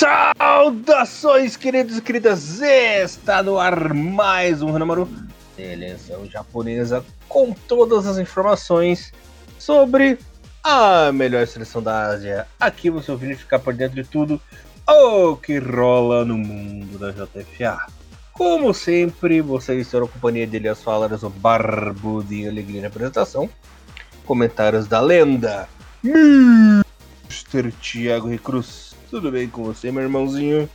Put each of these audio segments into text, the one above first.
Saudações, queridos e queridas! Está no ar mais um Hanamaru, seleção japonesa, com todas as informações sobre a melhor seleção da Ásia. Aqui você ouvindo ficar por dentro de tudo o que rola no mundo da JFA. Como sempre, vocês na companhia de Elias Falaras, o Barbudinho Alegria na apresentação. Comentários da lenda, Mr. Thiago Recruz. Tudo bem com você, meu irmãozinho?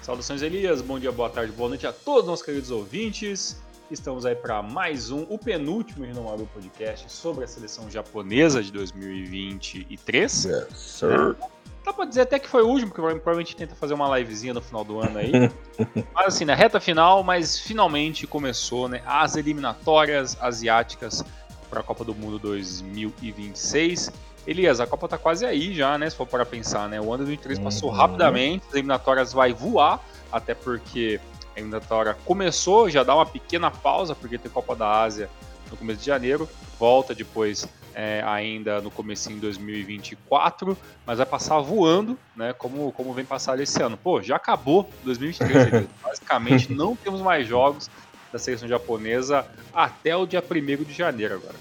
Saudações, Elias. Bom dia, boa tarde, boa noite a todos nossos queridos ouvintes. Estamos aí para mais um, o penúltimo Rinomaru Podcast sobre a seleção japonesa de 2023. Yes, sir. Dá pra dizer até que foi o último, porque provavelmente tenta fazer uma livezinha no final do ano aí. mas assim, na reta final, mas finalmente começou né, as eliminatórias asiáticas para a Copa do Mundo 2026. Elias, a Copa tá quase aí já, né? Se for para pensar, né? O ano 2023 passou uhum. rapidamente, as eliminatórias vai voar, até porque a eliminatória começou, já dá uma pequena pausa, porque tem Copa da Ásia no começo de janeiro, volta depois é, ainda no começo em 2024, mas vai passar voando, né? Como, como vem passar esse ano. Pô, já acabou 2023, basicamente não temos mais jogos da seleção japonesa até o dia 1 de janeiro agora.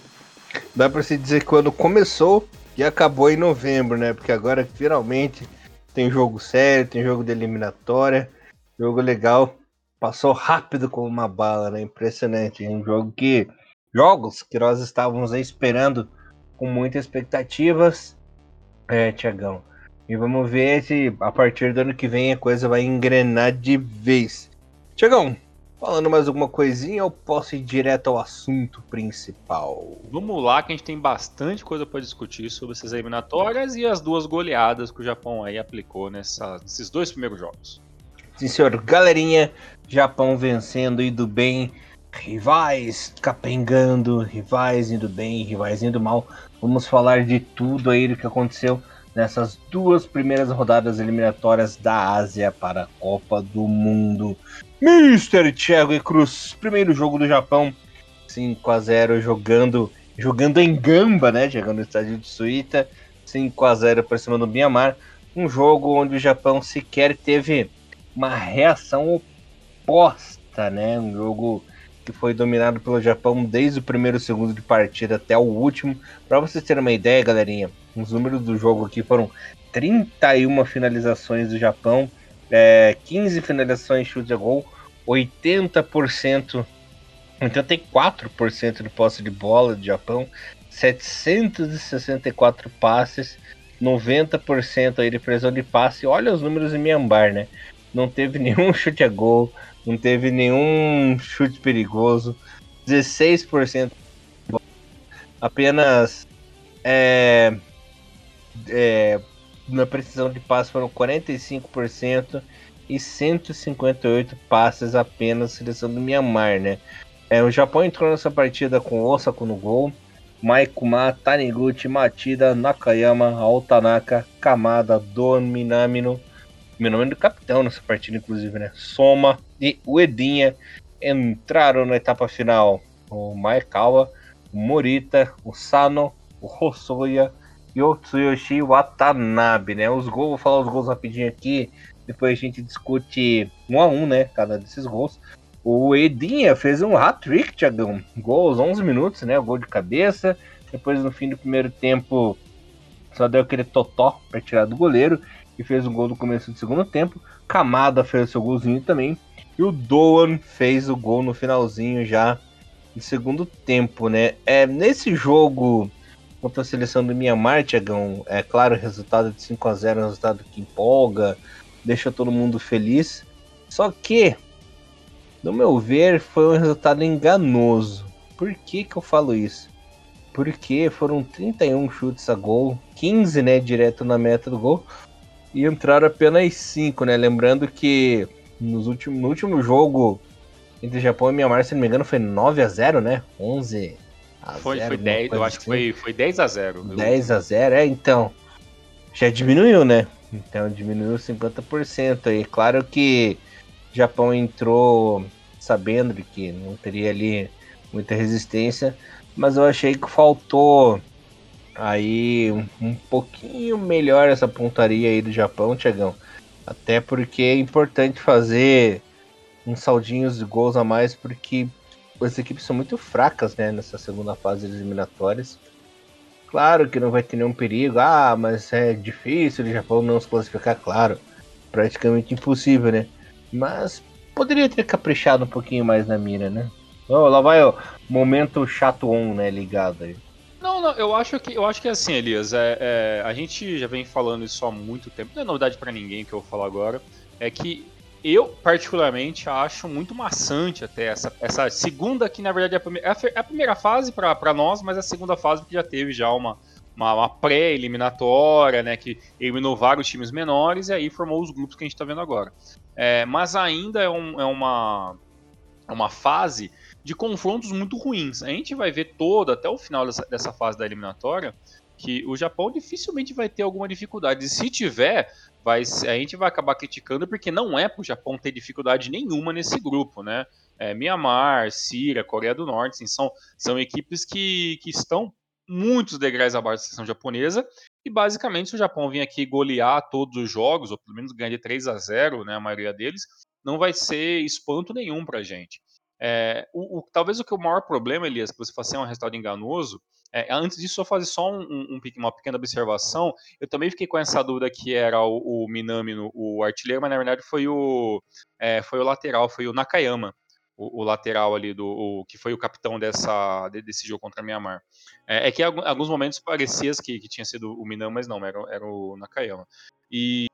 Dá para se dizer que quando começou e acabou em novembro, né? Porque agora finalmente tem jogo sério, tem jogo de eliminatória, jogo legal. Passou rápido como uma bala, né? Impressionante. Um jogo que. Jogos que nós estávamos esperando com muitas expectativas. É, Tiagão. E vamos ver se a partir do ano que vem a coisa vai engrenar de vez. Tiagão, Falando mais alguma coisinha ou posso ir direto ao assunto principal? Vamos lá, que a gente tem bastante coisa para discutir sobre essas eliminatórias e as duas goleadas que o Japão aí aplicou nessa, nesses dois primeiros jogos. Sim, senhor. Galerinha, Japão vencendo, indo bem. Rivais capengando, rivais indo bem, rivais indo mal. Vamos falar de tudo aí do que aconteceu nessas duas primeiras rodadas eliminatórias da Ásia para a Copa do Mundo. Mr. Thiago Cruz, primeiro jogo do Japão, 5 a 0 jogando jogando em Gamba, né? Jogando no estádio de Suíta, 5 a 0 para cima do Myanmar. Um jogo onde o Japão sequer teve uma reação oposta, né? Um jogo que foi dominado pelo Japão desde o primeiro segundo de partida até o último. Para vocês terem uma ideia, galerinha, os números do jogo aqui foram 31 finalizações do Japão, é, 15 finalizações chute a gol, 80%, 84% de posse de bola do Japão, 764 passes, 90% aí de precisão de passe. Olha os números em Mianmar, né? Não teve nenhum chute a gol, não teve nenhum chute perigoso, 16% apenas é, é, na precisão de passe foram 45% e 158 passes apenas seleção do Myanmar, né? É, o Japão entrou nessa partida com Osaka no gol, Maikuma, Taniguchi, Matida, Nakayama, Altanaka, Kamada, Don Minamino, meu nome é do capitão nessa partida, inclusive, né? Soma e Uedinha entraram na etapa final. O Maekawa, o Morita, o Sano, o Hosoya, e o Tsuyoshi Watanabe, né? Os gols, vou falar os gols rapidinho aqui, depois a gente discute um a um, né? Cada desses gols. O Edinha fez um hat-trick, Thiagão. Gol aos 11 minutos, né? Gol de cabeça. Depois, no fim do primeiro tempo, só deu aquele totó para tirar do goleiro. E fez um gol no começo do segundo tempo. Kamada fez o seu golzinho também. E o Doan fez o gol no finalzinho já do segundo tempo, né? É, nesse jogo contra a seleção do Mianmar, Tiagão, é claro, o resultado de 5 a 0 é um resultado que empolga, deixa todo mundo feliz. Só que, no meu ver, foi um resultado enganoso. Por que, que eu falo isso? Porque foram 31 chutes a gol, 15 né, direto na meta do gol, e entraram apenas 5, né? Lembrando que nos últimos, no último jogo entre Japão e Mianmar, se não me engano, foi 9 a 0 né? 11 foi, zero, foi 10, eu acho que foi, foi 10 a 0. 10 a 0, é, então. Já diminuiu, né? Então diminuiu 50% aí. Claro que o Japão entrou sabendo que não teria ali muita resistência, mas eu achei que faltou aí um, um pouquinho melhor essa pontaria aí do Japão, Tiagão. Até porque é importante fazer uns saldinhos de gols a mais, porque as equipes são muito fracas né, nessa segunda fase das eliminatórias. Claro que não vai ter nenhum perigo, ah, mas é difícil o Japão não se classificar, claro. Praticamente impossível, né? Mas poderia ter caprichado um pouquinho mais na mira, né? Oh, lá vai o momento chato on, né, ligado aí. Não, não, eu acho que eu acho que é assim, Elias. É, é, a gente já vem falando isso há muito tempo. Não é novidade para ninguém que eu vou falar agora. É que eu, particularmente, acho muito maçante até essa, essa segunda, que na verdade é a primeira, é a primeira fase para nós, mas é a segunda fase porque já teve já uma, uma, uma pré-eliminatória, né, que eliminou vários times menores e aí formou os grupos que a gente está vendo agora. É, mas ainda é, um, é uma, é uma fase de confrontos muito ruins. A gente vai ver toda, até o final dessa, dessa fase da eliminatória, que o Japão dificilmente vai ter alguma dificuldade. E se tiver, vai, a gente vai acabar criticando porque não é para o Japão ter dificuldade nenhuma nesse grupo, né? É, Mianmar, Síria, Coreia do Norte, assim, são, são equipes que, que estão muitos degraus abaixo da seleção japonesa e basicamente se o Japão vir aqui golear todos os jogos, ou pelo menos ganhar de 3 a 0, né, a maioria deles, não vai ser espanto nenhum para a gente. É, o, o, talvez o que o maior problema, Elias, que você faz é um resultado enganoso, é, antes disso, só fazer só um, um, uma pequena observação. Eu também fiquei com essa dúvida que era o, o Minami, o artilheiro, mas na verdade foi o, é, foi o lateral, foi o Nakayama, o, o lateral ali, do, o, que foi o capitão dessa, desse jogo contra a Myanmar. É, é que em alguns momentos parecia que, que tinha sido o Minami, mas não, era, era o Nakayama. E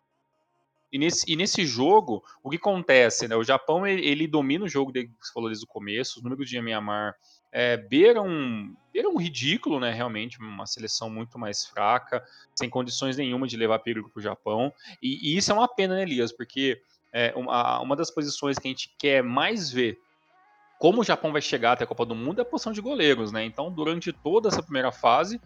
e nesse, e nesse jogo, o que acontece? Né? O Japão ele, ele domina o jogo, que você falou desde o começo, os números de Myanmar é, beiram, beiram um ridículo, né? Realmente, uma seleção muito mais fraca, sem condições nenhuma de levar perigo para o Japão. E, e, isso é uma pena, né, Elias? Porque é, uma, uma das posições que a gente quer mais ver como o Japão vai chegar até a Copa do Mundo é a posição de goleiros, né? Então, durante toda essa primeira fase,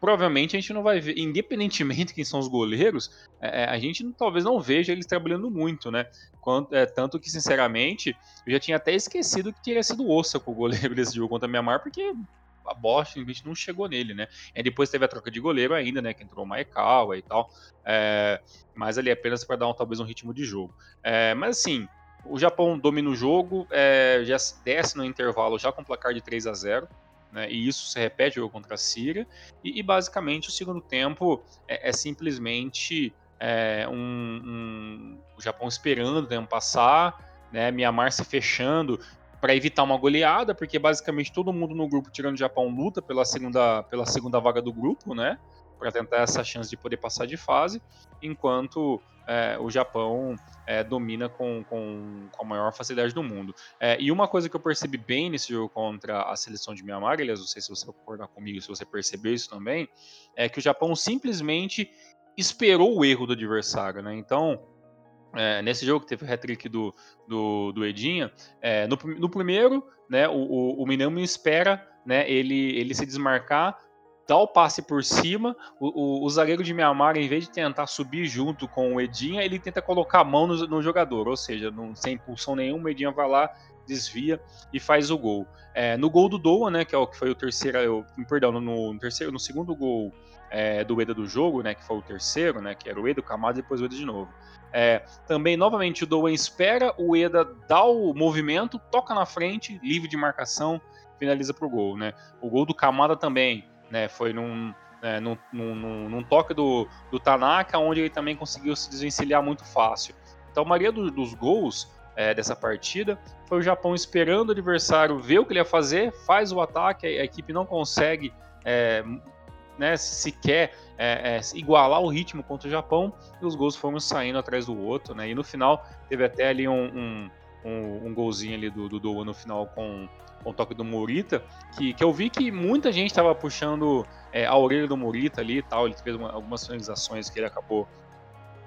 provavelmente a gente não vai ver, independentemente de quem são os goleiros, é, é, a gente talvez não veja eles trabalhando muito, né? Quanto, é, tanto que, sinceramente, eu já tinha até esquecido que teria sido o com o goleiro desse jogo contra a Mianmar, porque a Bosch simplesmente não chegou nele, né? E depois teve a troca de goleiro ainda, né? Que entrou o Maekawa e tal. É, mas ali apenas para dar um, talvez um ritmo de jogo. É, mas assim, o Japão domina o jogo, é, já desce no intervalo já com placar de 3 a 0 né? E isso se repete contra a Síria. E, e, basicamente o segundo tempo é, é simplesmente é, um, um, o Japão esperando o tempo passar, né? Mianmar se fechando para evitar uma goleada, porque basicamente todo mundo no grupo, tirando o Japão, luta pela segunda, pela segunda vaga do grupo, né? Para tentar essa chance de poder passar de fase, enquanto é, o Japão é, domina com, com, com, a maior facilidade do mundo. É, e uma coisa que eu percebi bem nesse jogo contra a seleção de Myanmar, aliás, não sei se você vai concordar comigo, se você percebeu isso também, é que o Japão simplesmente esperou o erro do adversário, né? Então, é, nesse jogo que teve o hat-trick do, do, do Edinha, é, no, no, primeiro, né, o, o, o Minami espera né, ele, ele se desmarcar dá o passe por cima, o, o, o, zagueiro de Mianmar, em vez de tentar subir junto com o Edinha, ele tenta colocar a mão no, no jogador, ou seja, não, sem impulsão nenhuma, o Edinha vai lá, desvia e faz o gol. É, no gol do Doa, né, que é o que foi o terceiro, eu, perdão, no, no, terceiro, no segundo gol é, do Eda do jogo, né, que foi o terceiro, né, que era o Eda, o Kamada e depois o Eda de novo. É, também, novamente, o Doan espera, o Eda dá o movimento, toca na frente, livre de marcação, finaliza pro gol, né. O gol do Kamada também, né? Foi num, é, num, num, num, toque do, do Tanaka, onde ele também conseguiu se desvencilhar muito fácil. Então, a maioria do, dos gols é, dessa partida foi o Japão esperando o adversário ver o que ele ia fazer, faz o ataque, a, a equipe não consegue é, né, sequer é, é, igualar o ritmo contra o Japão e os gols foram saindo atrás do outro. Né, e no final teve até ali um, um, um, um golzinho ali do, do Doa no final com com o toque do Morita, que, que eu vi que muita gente estava puxando é, a orelha do Morita ali e tal. Ele fez uma, algumas finalizações que ele acabou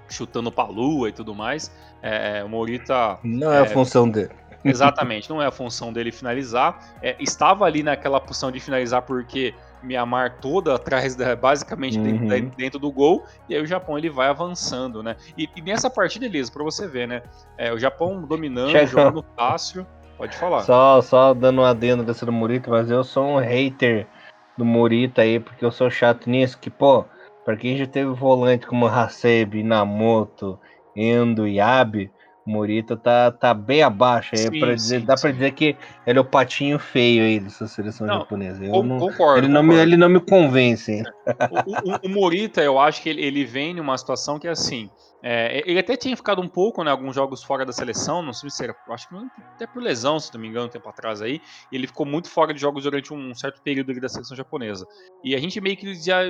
chutando para a lua e tudo mais. É, o Morita. Não é, é, a função dele. Exatamente, não é a função dele finalizar. É, estava ali naquela posição de finalizar porque Mianmar toda atrás, da, basicamente uhum. dentro, dentro, do gol, e aí o Japão ele vai avançando, né? E, e nessa partida, Elisa, para você ver, né? É, o Japão dominando, jogando fácil. Pode falar. Só, só dando um adendo dessa do Morita, mas eu sou um hater do Morita aí, porque eu sou chato nisso, que, pô, pra quem já teve volante como Hasebe, Inamoto Endo e Abe, o Morita tá, tá bem abaixo. Sim, pra dizer, sim, dá para dizer que ele é o patinho feio aí dessa seleção não, japonesa. Eu não, concordo, ele, concordo. Não me, ele não me convence. O, o, o, Morita, eu acho que ele, ele vem numa situação que é assim. É, ele até tinha ficado um pouco, né, alguns jogos fora da seleção, não sei se era, acho que até por lesão, se não me engano, um tempo atrás aí, ele ficou muito fora de jogos durante um certo período da seleção japonesa. E a gente meio que já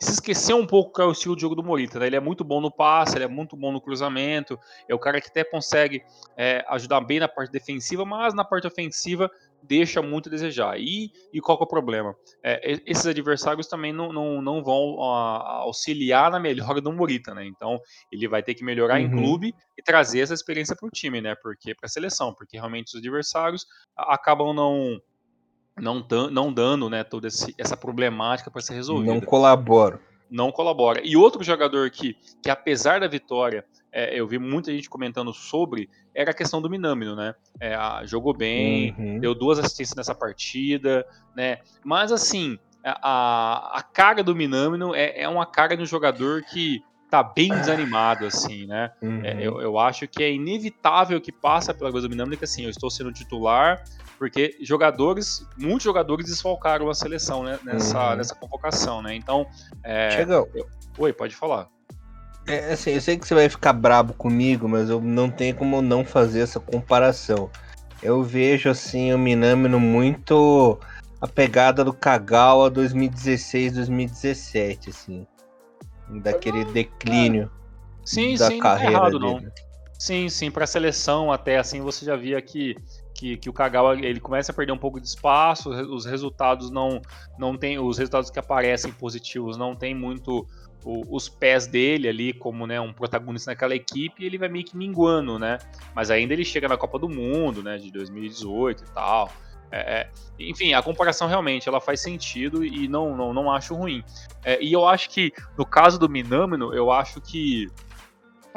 se esqueceu um pouco qual é o estilo de jogo do Morita. Né? Ele é muito bom no passe, ele é muito bom no cruzamento, é o cara que até consegue é, ajudar bem na parte defensiva, mas na parte ofensiva deixa muito a desejar. E, e qual é o problema? É, esses adversários também não, não, não vão a, auxiliar na melhora do Morita, né? Então ele vai ter que melhorar uhum. em clube e trazer essa experiência para o time, né? Porque para a seleção, porque realmente os adversários acabam não não, não dando né, toda esse, essa problemática para ser resolvida. Não colabora. Não colabora. E outro jogador que, que apesar da vitória, é, eu vi muita gente comentando sobre, era a questão do Minamino, né? É, jogou bem, uhum. deu duas assistências nessa partida, né? Mas assim, a, a cara do Minamino é, é uma cara de um jogador que tá bem desanimado, assim, né? Uhum. É, eu, eu acho que é inevitável que passa pela coisa do Minamino que assim, eu estou sendo titular, porque jogadores, muitos jogadores desfalcaram a seleção né, nessa, uhum. nessa convocação, né? Então. É, Chegou. Eu... Oi, pode falar. É, assim, eu sei que você vai ficar brabo comigo, mas eu não tenho como não fazer essa comparação. Eu vejo, assim, o Minamino muito a pegada do Kagawa 2016, 2017, assim. Daquele declínio sim, da sim, carreira não é errado, dele. Não. Sim, sim, para a seleção até assim você já via que que, que o Kagawa ele começa a perder um pouco de espaço, os resultados não não tem os resultados que aparecem positivos não tem muito o, os pés dele ali como né, um protagonista naquela equipe, ele vai meio que minguando, né? Mas ainda ele chega na Copa do Mundo, né, de 2018 e tal. É, é, enfim, a comparação realmente ela faz sentido e não, não, não acho ruim. É, e eu acho que no caso do Minamino, eu acho que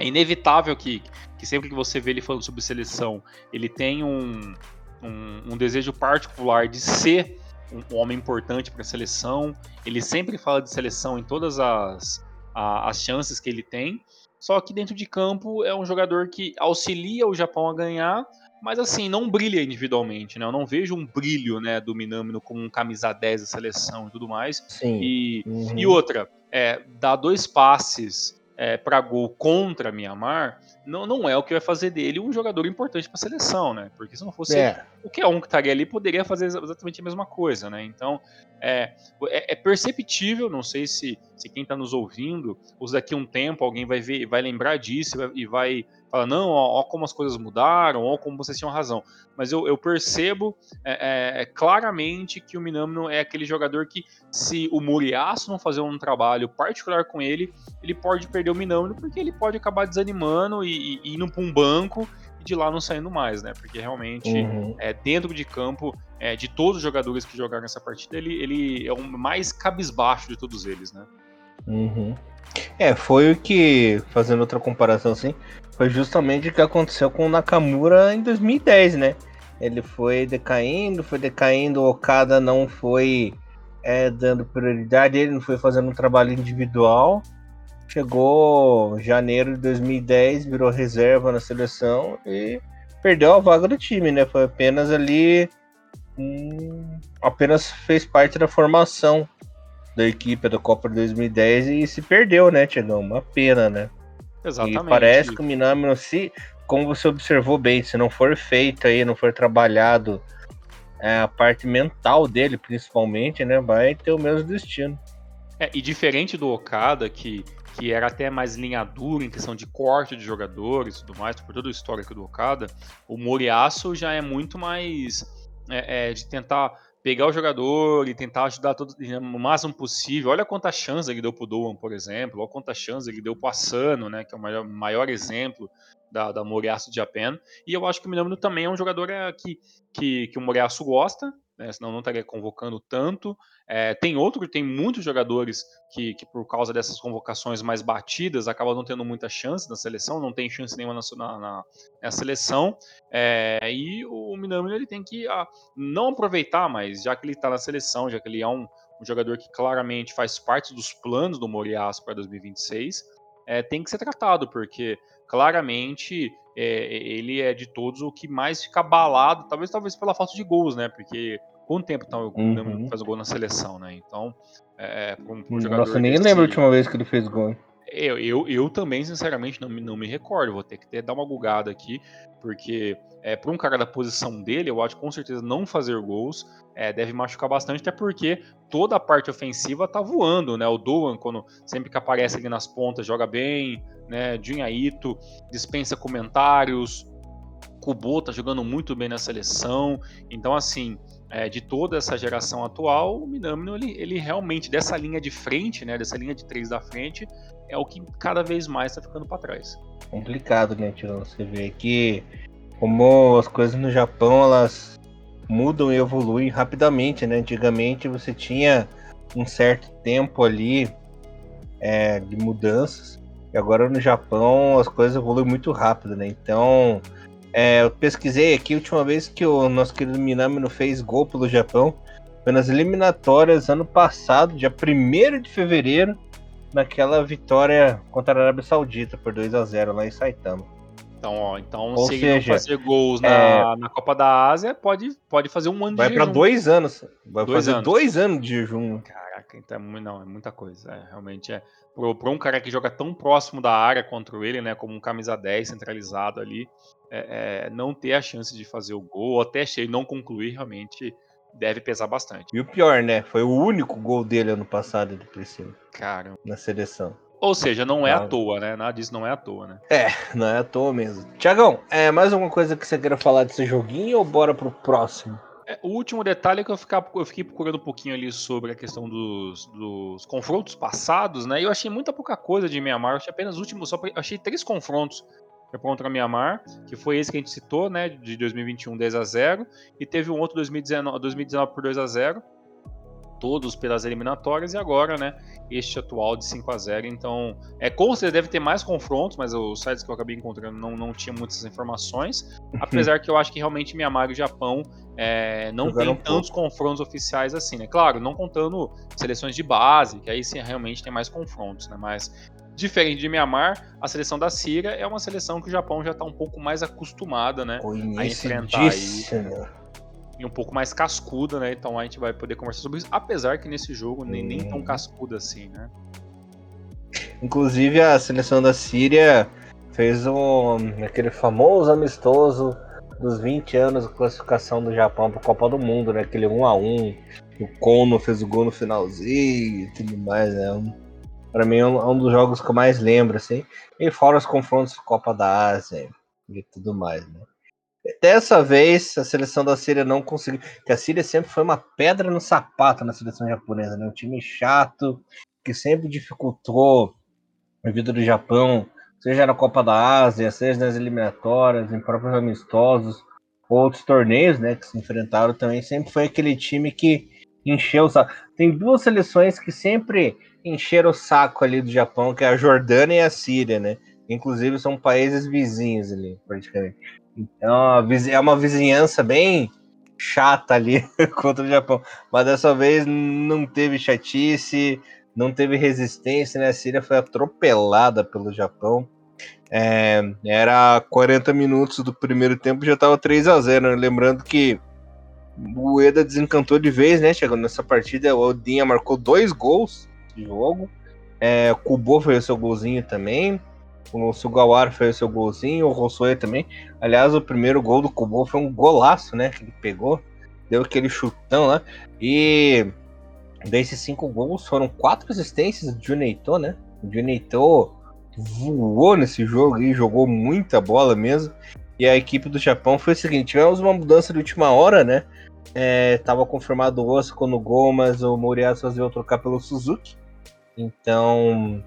é inevitável que, que sempre que você vê ele falando sobre seleção, ele tem um, um, um desejo particular de ser um, homem importante para a seleção. Ele sempre fala de seleção em todas as, a, as chances que ele tem. Só que dentro de campo é um jogador que auxilia o Japão a ganhar, mas assim, não brilha individualmente, né? Eu não vejo um brilho, né, do Minamino como um camisa 10 da seleção e tudo mais. Sim. E, uhum. e outra, é, dá dois passes é, para gol contra Mianmar, não, não é o que vai fazer dele um jogador importante para a seleção, né? Porque se não fosse é. qualquer um que estaria ali poderia fazer exatamente a mesma coisa, né? Então é, é, é perceptível, não sei se, se quem está nos ouvindo, ou daqui a um tempo alguém vai ver, vai lembrar disso e vai fala, não, ó, ó, como as coisas mudaram, ó como vocês tinham razão. Mas eu, eu percebo é, é, é, claramente que o Minamino é aquele jogador que, se o Muriaço não fazer um trabalho particular com ele, ele pode perder o Minamino, porque ele pode acabar desanimando e, e indo para um banco e de lá não saindo mais, né? Porque realmente, uhum. é, dentro de campo, é, de todos os jogadores que jogaram essa partida, ele, ele é o mais cabisbaixo de todos eles, né? Uhum. É, foi o que, fazendo outra comparação assim, foi justamente o que aconteceu com o Nakamura em 2010, né? Ele foi decaindo, foi decaindo, o Okada não foi é, dando prioridade, ele não foi fazendo um trabalho individual. Chegou janeiro de 2010, virou reserva na seleção e perdeu a vaga do time, né? Foi apenas ali. Hum, apenas fez parte da formação da equipe da Copa de 2010 e se perdeu, né, Tiagão? Uma pena, né? Exatamente. E parece que o Minamino, se, como você observou bem, se não for feito aí, não for trabalhado é, a parte mental dele, principalmente, né, vai ter o mesmo destino. É, e diferente do Okada, que, que era até mais linha dura em questão de corte de jogadores e tudo mais, por todo o histórico do Okada, o Moriaço já é muito mais é, é, de tentar pegar o jogador e tentar ajudar todo, o máximo possível. Olha quanta chance ele deu pro Doan, por exemplo, olha quanta chance ele deu pro Asano, né, que é o maior, maior exemplo da, da Moriaço Japan. E eu acho que o Minamino também é um jogador é, que, que, que o Moriaço gosta, né, senão não estaria convocando tanto. É, tem outro, tem muitos jogadores que, que, por causa dessas convocações mais batidas, acabam não tendo muita chance na seleção, não tem chance nenhuma na, na, na seleção. É, e o Minamino ele tem que a, ah, não aproveitar mais, já que ele está na seleção, já que ele é um, um, jogador que claramente faz parte dos planos do Moriaço para 2026. é, tem que ser tratado, porque claramente é, ele é de todos o que mais fica abalado, talvez talvez pela falta de gols, né? Porque quanto tempo tá, o uhum. faz o gol na seleção, né? Então, é, um, um Nossa, jogador. Nossa, nem desse... lembro a última vez que ele fez gol. Eu, eu, eu também, sinceramente, não, não me recordo. Vou ter que ter, dar uma bugada aqui, porque é, para um cara da posição dele, eu acho que com certeza não fazer gols é, deve machucar bastante, até porque toda a parte ofensiva tá voando, né? O Doan, quando sempre que aparece ali nas pontas, joga bem, né? Junhaito dispensa comentários, Kubo tá jogando muito bem na seleção, então assim, é, de toda essa geração atual, o Minamino, ele, ele realmente, dessa linha de frente, né, dessa linha de três da frente, é o que cada vez mais está ficando para trás. Complicado, né, Tio? Você vê que como as coisas no Japão, elas mudam e evoluem rapidamente, né? Antigamente você tinha um certo tempo ali é, de mudanças, e agora no Japão as coisas evoluem muito rápido, né? Então, é, eu pesquisei aqui, a última vez que o nosso querido Minamino fez gol pelo Japão foi nas eliminatórias ano passado, dia 1 de fevereiro, naquela vitória contra a Arábia Saudita por 2 a 0 lá em Saitama. Então, ó, então Ou se seja, ele não fazer gols na, é... na Copa da Ásia, pode, pode fazer um ano Vai de. Vai para dois anos. Vai dois fazer anos. dois anos de jejum. Caraca, então é, não, é muita coisa. É, realmente é. Para um cara que joga tão próximo da área contra ele, né? Como um camisa 10 centralizado ali, é, é, não ter a chance de fazer o gol, até cheio não concluir, realmente deve pesar bastante. E o pior, né? Foi o único gol dele ano passado do Priscila. Cara. Na seleção. Ou seja, não é à toa, né? Nada disso não é à toa, né? É, não é à toa mesmo. Tiagão, é mais alguma coisa que você queira falar desse joguinho ou bora pro próximo? É, o último detalhe é que eu, ficar, eu fiquei procurando um pouquinho ali sobre a questão dos, dos confrontos passados, né? E eu achei muita pouca coisa de Mianmar. Eu achei apenas último, só achei três confrontos contra Mianmar, que foi esse que a gente citou, né? De 2021 10 a 0 e teve um outro 2019, 2019 por 2 a 0 todos pelas eliminatórias, e agora, né, este atual de 5 a 0 Então, é com certeza deve ter mais confrontos, mas os sites que eu acabei encontrando não, não tinha muitas informações. Uhum. Apesar que eu acho que realmente Mianmar e Japão é, não Jogaram tem tantos pouco. confrontos oficiais assim, né? Claro, não contando seleções de base, que aí sim realmente tem mais confrontos, né? Mas Diferente de Mianmar, a seleção da Síria é uma seleção que o Japão já está um pouco mais acostumada, né? A enfrentar aí e um pouco mais cascuda, né? Então a gente vai poder conversar sobre isso, apesar que nesse jogo nem, nem tão cascuda assim, né? Inclusive a seleção da Síria fez um aquele famoso amistoso dos 20 anos de classificação do Japão para a Copa do Mundo, né? Aquele 1 a 1 o Kono fez o gol no finalzinho e tudo mais, né? Para mim é um, é um, dos jogos que eu mais lembro, assim. E fora os confrontos Copa da Ásia e tudo mais, né? Dessa vez, a seleção da Síria não conseguiu. Que a Síria sempre foi uma pedra no sapato na seleção japonesa, né? Um time chato, que sempre dificultou a vida do Japão, seja na Copa da Ásia, seja nas eliminatórias, em próprios amistosos, outros torneios, né? Que se enfrentaram também. Sempre foi aquele time que encheu o saco. Tem duas seleções que sempre encheram o saco ali do Japão, que é a Jordânia e a Síria, né? Inclusive são países vizinhos ali, praticamente. Então é uma vizinhança bem chata ali contra o Japão. Mas dessa vez não teve chatice, não teve resistência, né? A Síria foi atropelada pelo Japão. É, era 40 minutos do primeiro tempo, já estava 3 a 0 né? Lembrando que o Eda desencantou de vez, né? Chegando nessa partida, o Odinha marcou dois gols de jogo. É, o Kubo fez o seu golzinho também. O Sugawara fez o seu golzinho, o Rossoe também. Aliás, o primeiro gol do Kubo foi um golaço, né? Que ele pegou, deu aquele chutão lá. E desses cinco gols foram quatro assistências do Juneito, né? O Juneito voou nesse jogo e jogou muita bola mesmo. E a equipe do Japão foi o seguinte: tivemos uma mudança de última hora, né? É, tava confirmado o Osako no gol, mas o Moriyasu resolveu trocar pelo Suzuki. Então,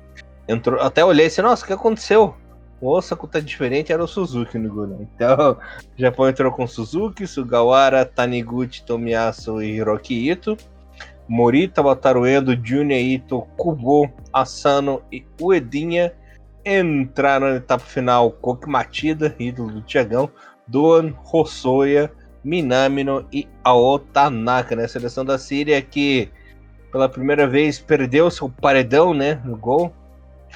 entrou, até olhei assim, nossa, o que aconteceu? O Osako tá diferente, era o Suzuki no. Né? Então, o Japão entrou com Suzuki, Sugawara, Taniguchi, Tomiyasu e Hiroki Ito. Morita, Wataru Endo, Junya Ito, Kubo, Asano e Uedinha entraram na etapa final Koki Matida, ídolo do Tiagão, Doan, Hosoya, Minamino e Aotanaka, né? Seleção da Síria que pela primeira vez perdeu seu paredão, né, no gol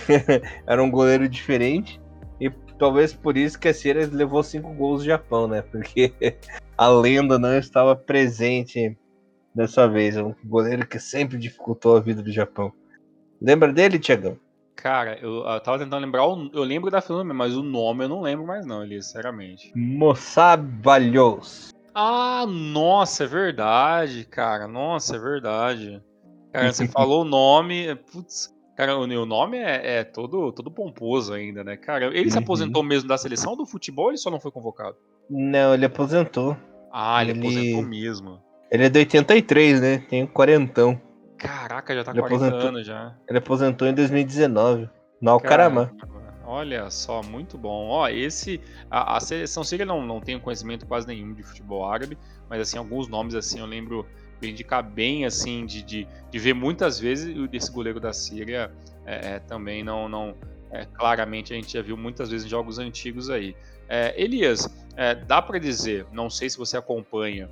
era um goleiro diferente. E talvez por isso que a Síria levou cinco gols do Japão, né? Porque a lenda não estava presente dessa vez. É um goleiro que sempre dificultou a vida do Japão. Lembra dele, Tiagão? Cara, eu, eu tava tentando lembrar, o, eu lembro da filme, mas o nome eu não lembro mais não, ali, sinceramente. Moçabalhos. Ah, nossa, é verdade, cara. Nossa, é verdade. Cara, você falou o nome, putz, cara, o, nome é, é, todo, todo pomposo ainda, né, cara? Ele uhum. se aposentou mesmo da seleção do futebol ou ele só não foi convocado? Não, ele aposentou. Ah, ele, ele... aposentou mesmo. Ele é de 83, né? Tem um quarentão. Caraca, já tá ele 40 aposentou... anos já. Ele aposentou em 2019. No Alcaramã. Olha só, muito bom. Ó, esse. A, a seleção síria não, não tenho conhecimento quase nenhum de futebol árabe, mas assim, alguns nomes assim eu lembro indicar bem assim, de, de, de ver muitas vezes esse goleiro da Síria é, é, também não. não é, claramente a gente já viu muitas vezes em jogos antigos aí. É, Elias, é, dá para dizer, não sei se você acompanha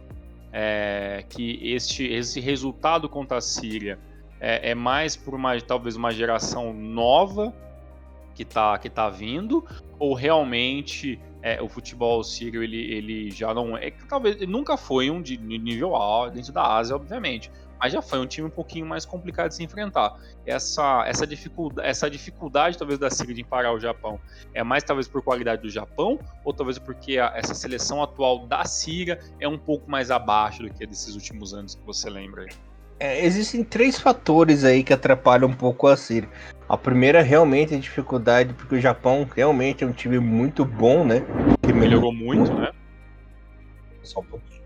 é, que este, esse resultado contra a Síria é, é, mais por uma talvez uma geração nova que está que tá vindo ou realmente é, o futebol sírio ele, ele já não é talvez nunca foi um de nível alto dentro da Ásia obviamente mas já foi um time um pouquinho mais complicado de se enfrentar. Essa, essa, dificuldade, essa dificuldade, talvez, da Síria de parar o Japão é mais, talvez, por qualidade do Japão, ou talvez porque a, essa seleção atual da Síria é um pouco mais abaixo do que desses últimos anos que você lembra aí? É, existem três fatores aí que atrapalham um pouco a Síria. A primeira realmente é a dificuldade, porque o Japão realmente é um time muito bom, né? Que melhorou muito, né? Só um pouquinho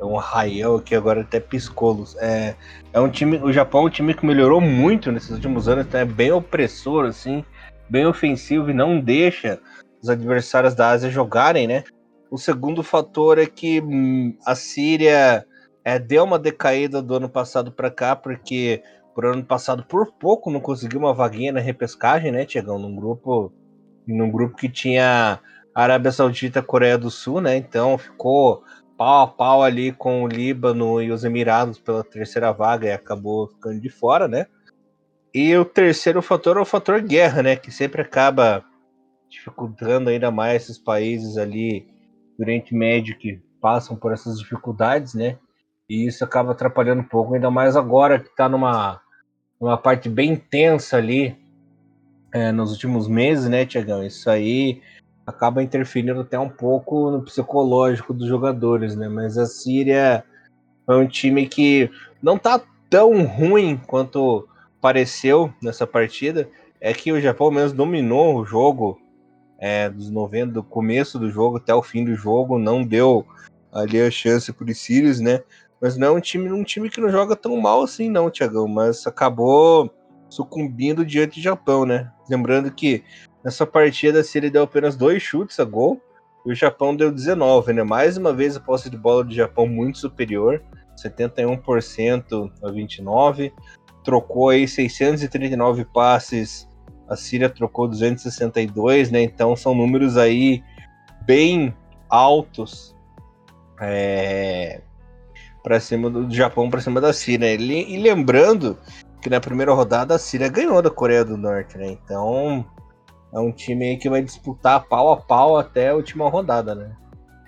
é um arraial aqui agora até piscolos. É, é um time, o Japão é um time que melhorou muito nesses últimos anos, então é bem opressor assim, bem ofensivo e não deixa os adversários da Ásia jogarem, né? O segundo fator é que hum, a Síria é, deu uma decaída do ano passado para cá, porque por ano passado por pouco não conseguiu uma vaguinha na repescagem, né, Tiagão? Num grupo, num grupo que tinha Arábia Saudita, Coreia do Sul, né? Então ficou pau a pau ali com o Líbano e os Emirados pela terceira vaga e acabou ficando de fora, né? E o terceiro fator é o fator guerra, né? Que sempre acaba dificultando ainda mais esses países ali do Oriente Médio que passam por essas dificuldades, né? E isso acaba atrapalhando um pouco, ainda mais agora que está numa, numa parte bem tensa ali é, nos últimos meses, né, Tiagão? Isso aí acaba interferindo até um pouco no psicológico dos jogadores, né? Mas a Síria é um time que não tá tão ruim quanto pareceu nessa partida. É que o Japão mesmo dominou o jogo é, dos 90, do começo do jogo até o fim do jogo, não deu ali a chance para os Sírios, né? Mas não é um time, um time que não joga tão mal assim, não, Tiagão. Mas acabou sucumbindo diante do Japão, né? Lembrando que Nessa partida, a Síria deu apenas dois chutes a gol e o Japão deu 19, né? Mais uma vez a posse de bola do Japão muito superior, 71% a 29. Trocou aí 639 passes, a Síria trocou 262, né? Então são números aí bem altos é, para cima do Japão, para cima da Síria. E, e lembrando que na primeira rodada a Síria ganhou da Coreia do Norte, né? Então é um time que vai disputar pau a pau até a última rodada, né?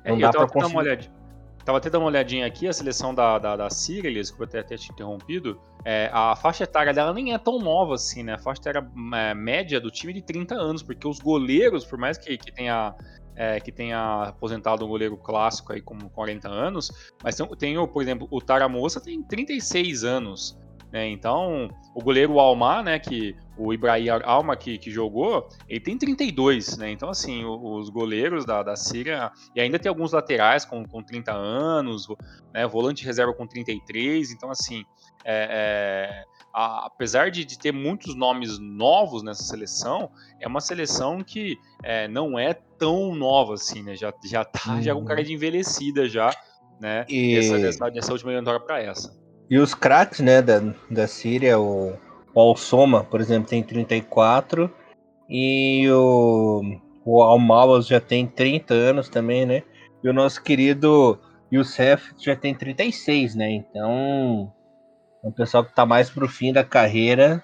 Não é, dá para conseguir... uma olhadinha. Tava até dando uma olhadinha aqui, a seleção da, da, da Síria, desculpa ter até te interrompido, é, a faixa etária dela nem é tão nova assim, né? A faixa etária é, média do time é de 30 anos, porque os goleiros, por mais que, que tenha é, que tenha aposentado um goleiro clássico aí com 40 anos, mas tem, por exemplo, o Taramoça tem 36 anos. Né? Então, o goleiro Almar, né, que o Ibrahim Alma que, que jogou, ele tem 32, né? Então, assim, os goleiros da, da Síria, e ainda tem alguns laterais com, com 30 anos, né, volante reserva com 33, então, assim, é, é, a, apesar de, de, ter muitos nomes novos nessa seleção, é uma seleção que é, não é tão nova assim, né? Já, já tá uhum. já com cara de envelhecida já, né? E... Essa, essa, essa última eliminatória para essa. E os craques, né, da, da Síria, o, o Al-Soma, por exemplo, tem 34. E o, o Al-Mawas já tem 30 anos também, né? E o nosso querido Youssef já tem 36, né? Então, é um pessoal que tá mais pro fim da carreira.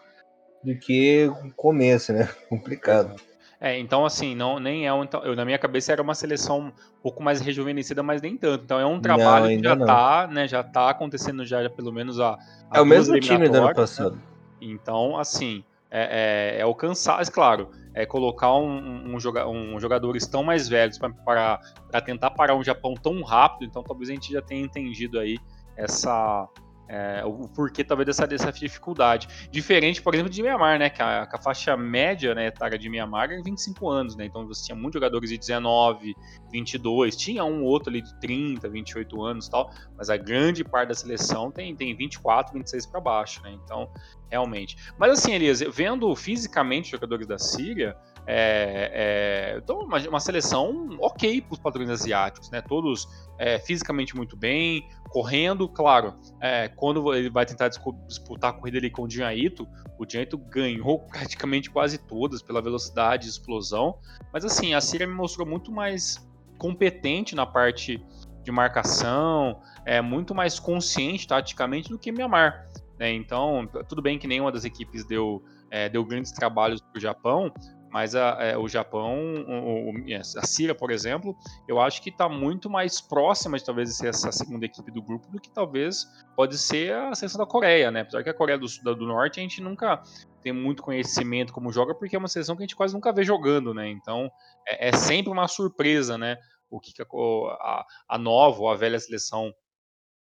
do que o começo, né? Complicado. É, então assim, não nem é um, então, eu na minha cabeça era uma seleção um pouco mais rejuvenescida, mas nem tanto. Então é um trabalho não, que já não. tá, né, já tá acontecendo já, já pelo menos a, a É o mesmo time do ano passado. Né? Então, assim, é, é, é alcançar, claro, é colocar um, um, joga, um jogadores tão mais velhos para tentar parar um Japão tão rápido, então talvez a gente já tenha entendido aí essa, é, o porquê talvez dessa, dessa dificuldade. Diferente, por exemplo, de Mianmar, né? Que a, que a faixa média né, etária de Mianmar é 25 anos, né? Então você tinha muitos jogadores de 19, 22, tinha um outro ali de 30, 28 anos tal, mas a grande parte da seleção tem, tem 24, 26 para baixo, né? Então, realmente. Mas assim, Elias, vendo fisicamente jogadores da Síria, é, é, então uma, uma, seleção ok para os padrões asiáticos, né? Todos é, fisicamente muito bem, correndo, claro. É, quando ele vai tentar disputar a corrida ali com o Dinhaito, o Dinhaito ganhou praticamente quase todas pela velocidade explosão. Mas assim, a Síria me mostrou muito mais competente na parte de marcação, é muito mais consciente taticamente do que Mianmar. Né? Então, tudo bem que nenhuma das equipes deu, é, deu grandes trabalhos para o Japão, mas a, é, o Japão, o, o, a Síria, por exemplo, eu acho que está muito mais próxima de talvez ser essa segunda equipe do grupo do que talvez pode ser a seleção da Coreia, né? Apesar que a Coreia do, do Norte a gente nunca tem muito conhecimento como joga, porque é uma seleção que a gente quase nunca vê jogando, né? Então é, é sempre uma surpresa, né? O que a, a, a nova ou a velha seleção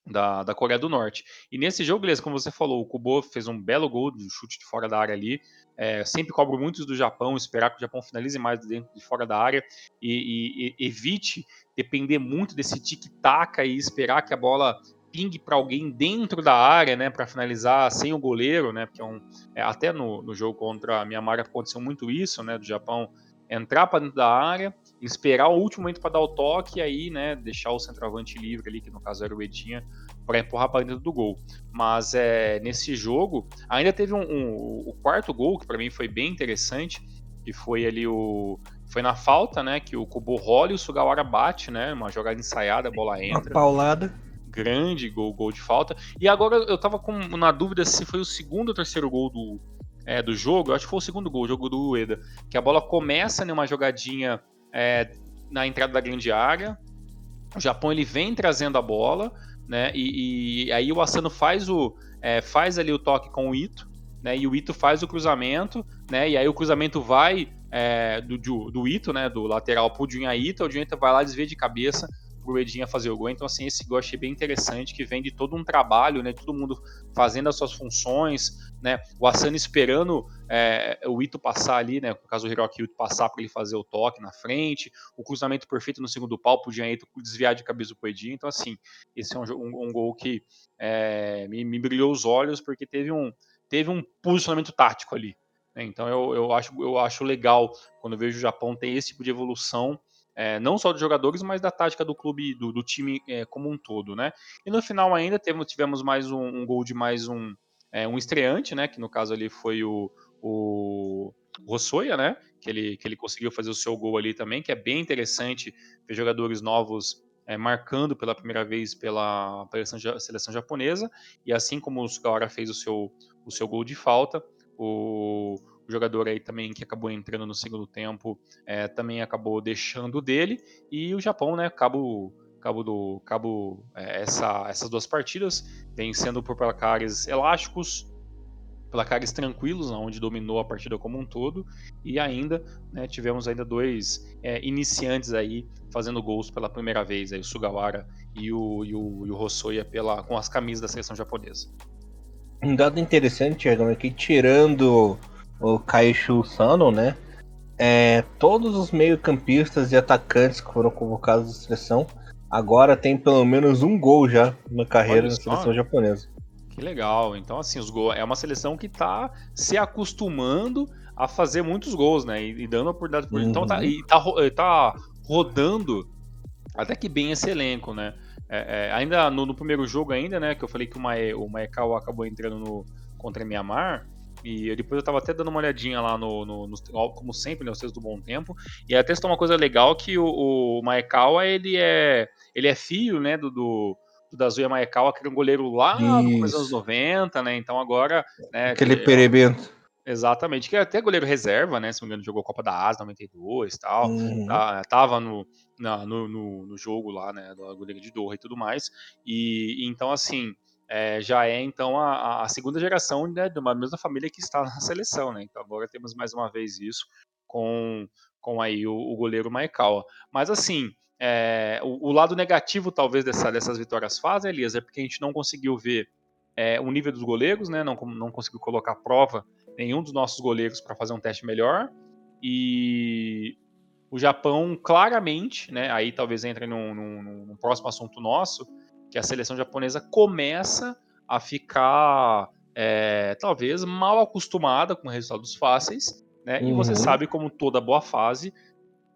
da, da Coreia do Norte. E nesse jogo, Gleison, como você falou, o Kubo fez um belo gol de chute de fora da área ali. É, sempre cobro muitos do Japão, esperar que o Japão finalize mais dentro de fora da área e, e, e evite depender muito desse tic-tac e esperar que a bola pingue para alguém dentro da área, né, para finalizar sem o goleiro, né, porque é um, é, até no, no jogo contra a Myanmar aconteceu muito isso, né, do Japão entrar para dentro da área, esperar o último momento para dar o toque e aí, né, deixar o centroavante livre ali, que no caso era o Edinha, para empurrar para dentro do gol. Mas é, nesse jogo, ainda teve um, um o quarto gol, que para mim foi bem interessante, que foi ali o. Foi na falta, né? Que o Kubo rola e o Sugawara bate, né? Uma jogada ensaiada, a bola entra. Uma paulada. Grande gol, gol de falta. E agora eu tava com, na dúvida se foi o segundo ou terceiro gol do, é, do jogo, eu acho que foi o segundo gol, o jogo do Ueda, que a bola começa numa jogadinha é, na entrada da grande área, o Japão ele vem trazendo a bola, né, e, e aí o Asano faz, o, é, faz ali o toque com o Ito, né, e o Ito faz o cruzamento, né, e aí o cruzamento vai é, do, do, do, Ito, né, do lateral pro Junhaita, o Junhaita vai lá, desvia de cabeça, pro Edinha fazer o gol. Então, assim, esse gol achei bem interessante, que vem de todo um trabalho, né? Todo mundo fazendo as suas funções, né? O Asano esperando é, o Ito passar ali, né? No caso, o Hiroki Ito passar para ele fazer o toque na frente, o cruzamento perfeito no segundo pau pro Ito desviar de cabeça pro Edinha. Então, assim, esse é um, um, um gol que é, me, me brilhou os olhos, porque teve um, teve um posicionamento tático ali. Né? Então, eu, eu, acho, eu acho legal quando vejo o Japão ter esse tipo de evolução é, não só dos jogadores, mas da tática do clube, do, do time é, como um todo, né? E no final ainda tivemos, tivemos mais um, um, gol de mais um, é, um estreante, né? Que no caso ali foi o, o Rossoia, né? Que ele, que ele conseguiu fazer o seu gol ali também, que é bem interessante ver jogadores novos é, marcando pela primeira vez pela, pela seleção japonesa, e assim como o Sugawara fez o seu, o seu gol de falta, o, o jogador aí também que acabou entrando no segundo tempo é, também acabou deixando dele e o Japão, né, cabo cabo do cabo é, essa, essas duas partidas vencendo por placares elásticos placares tranquilos, onde dominou a partida como um todo, e ainda né, tivemos ainda dois é, iniciantes aí fazendo gols pela primeira vez, aí, o Sugawara e o, e o, e o pela, com as camisas da seleção japonesa. Um dado interessante, é que tirando o Kaishu Sano, né? É, todos os meio-campistas e atacantes que foram convocados da seleção agora tem pelo menos um gol já na carreira da seleção japonesa. Que legal. Então, assim, os gols é uma seleção que está se acostumando a fazer muitos gols, né? E, e dando oportunidade por. Uhum. Então, tá, e tá, tá, rodando até que bem esse elenco, né? É, é, ainda no, no, primeiro jogo, ainda, né? Que eu falei que o, Mae, o Maekawa acabou entrando no, contra Mianmar. E depois eu tava até dando uma olhadinha lá no, no, no como sempre, né, os textos do Bom Tempo. E até está uma coisa legal que o, o Maekawa, ele é, ele é filho, né, do, do, do Dazuya Maekawa, que era um goleiro lá nos anos 90, né, então agora... Né, Aquele que, perebento. Exatamente, que é até goleiro reserva, né? Se não me engano, jogou Copa da Ásia 92 e tal. Uhum. Tá, tava no, na, no, no, no, jogo lá, né? Do goleiro de Doha e tudo mais. E, então, assim, é, já é então a, a, segunda geração né, de uma mesma família que está na seleção, né? Então agora temos mais uma vez isso com, com aí o, o goleiro Maekawa. Mas assim, é, o, o, lado negativo talvez dessa, dessas vitórias fazem, Elias, é porque a gente não conseguiu ver é, o nível dos goleiros, né? Não, não conseguiu colocar prova nenhum dos nossos goleiros para fazer um teste melhor. E o Japão, claramente, né, aí talvez entre num, num, num, próximo assunto nosso, que a seleção japonesa começa a ficar, é, talvez, mal acostumada com resultados fáceis, né? Uhum. E você uhum. sabe como toda boa fase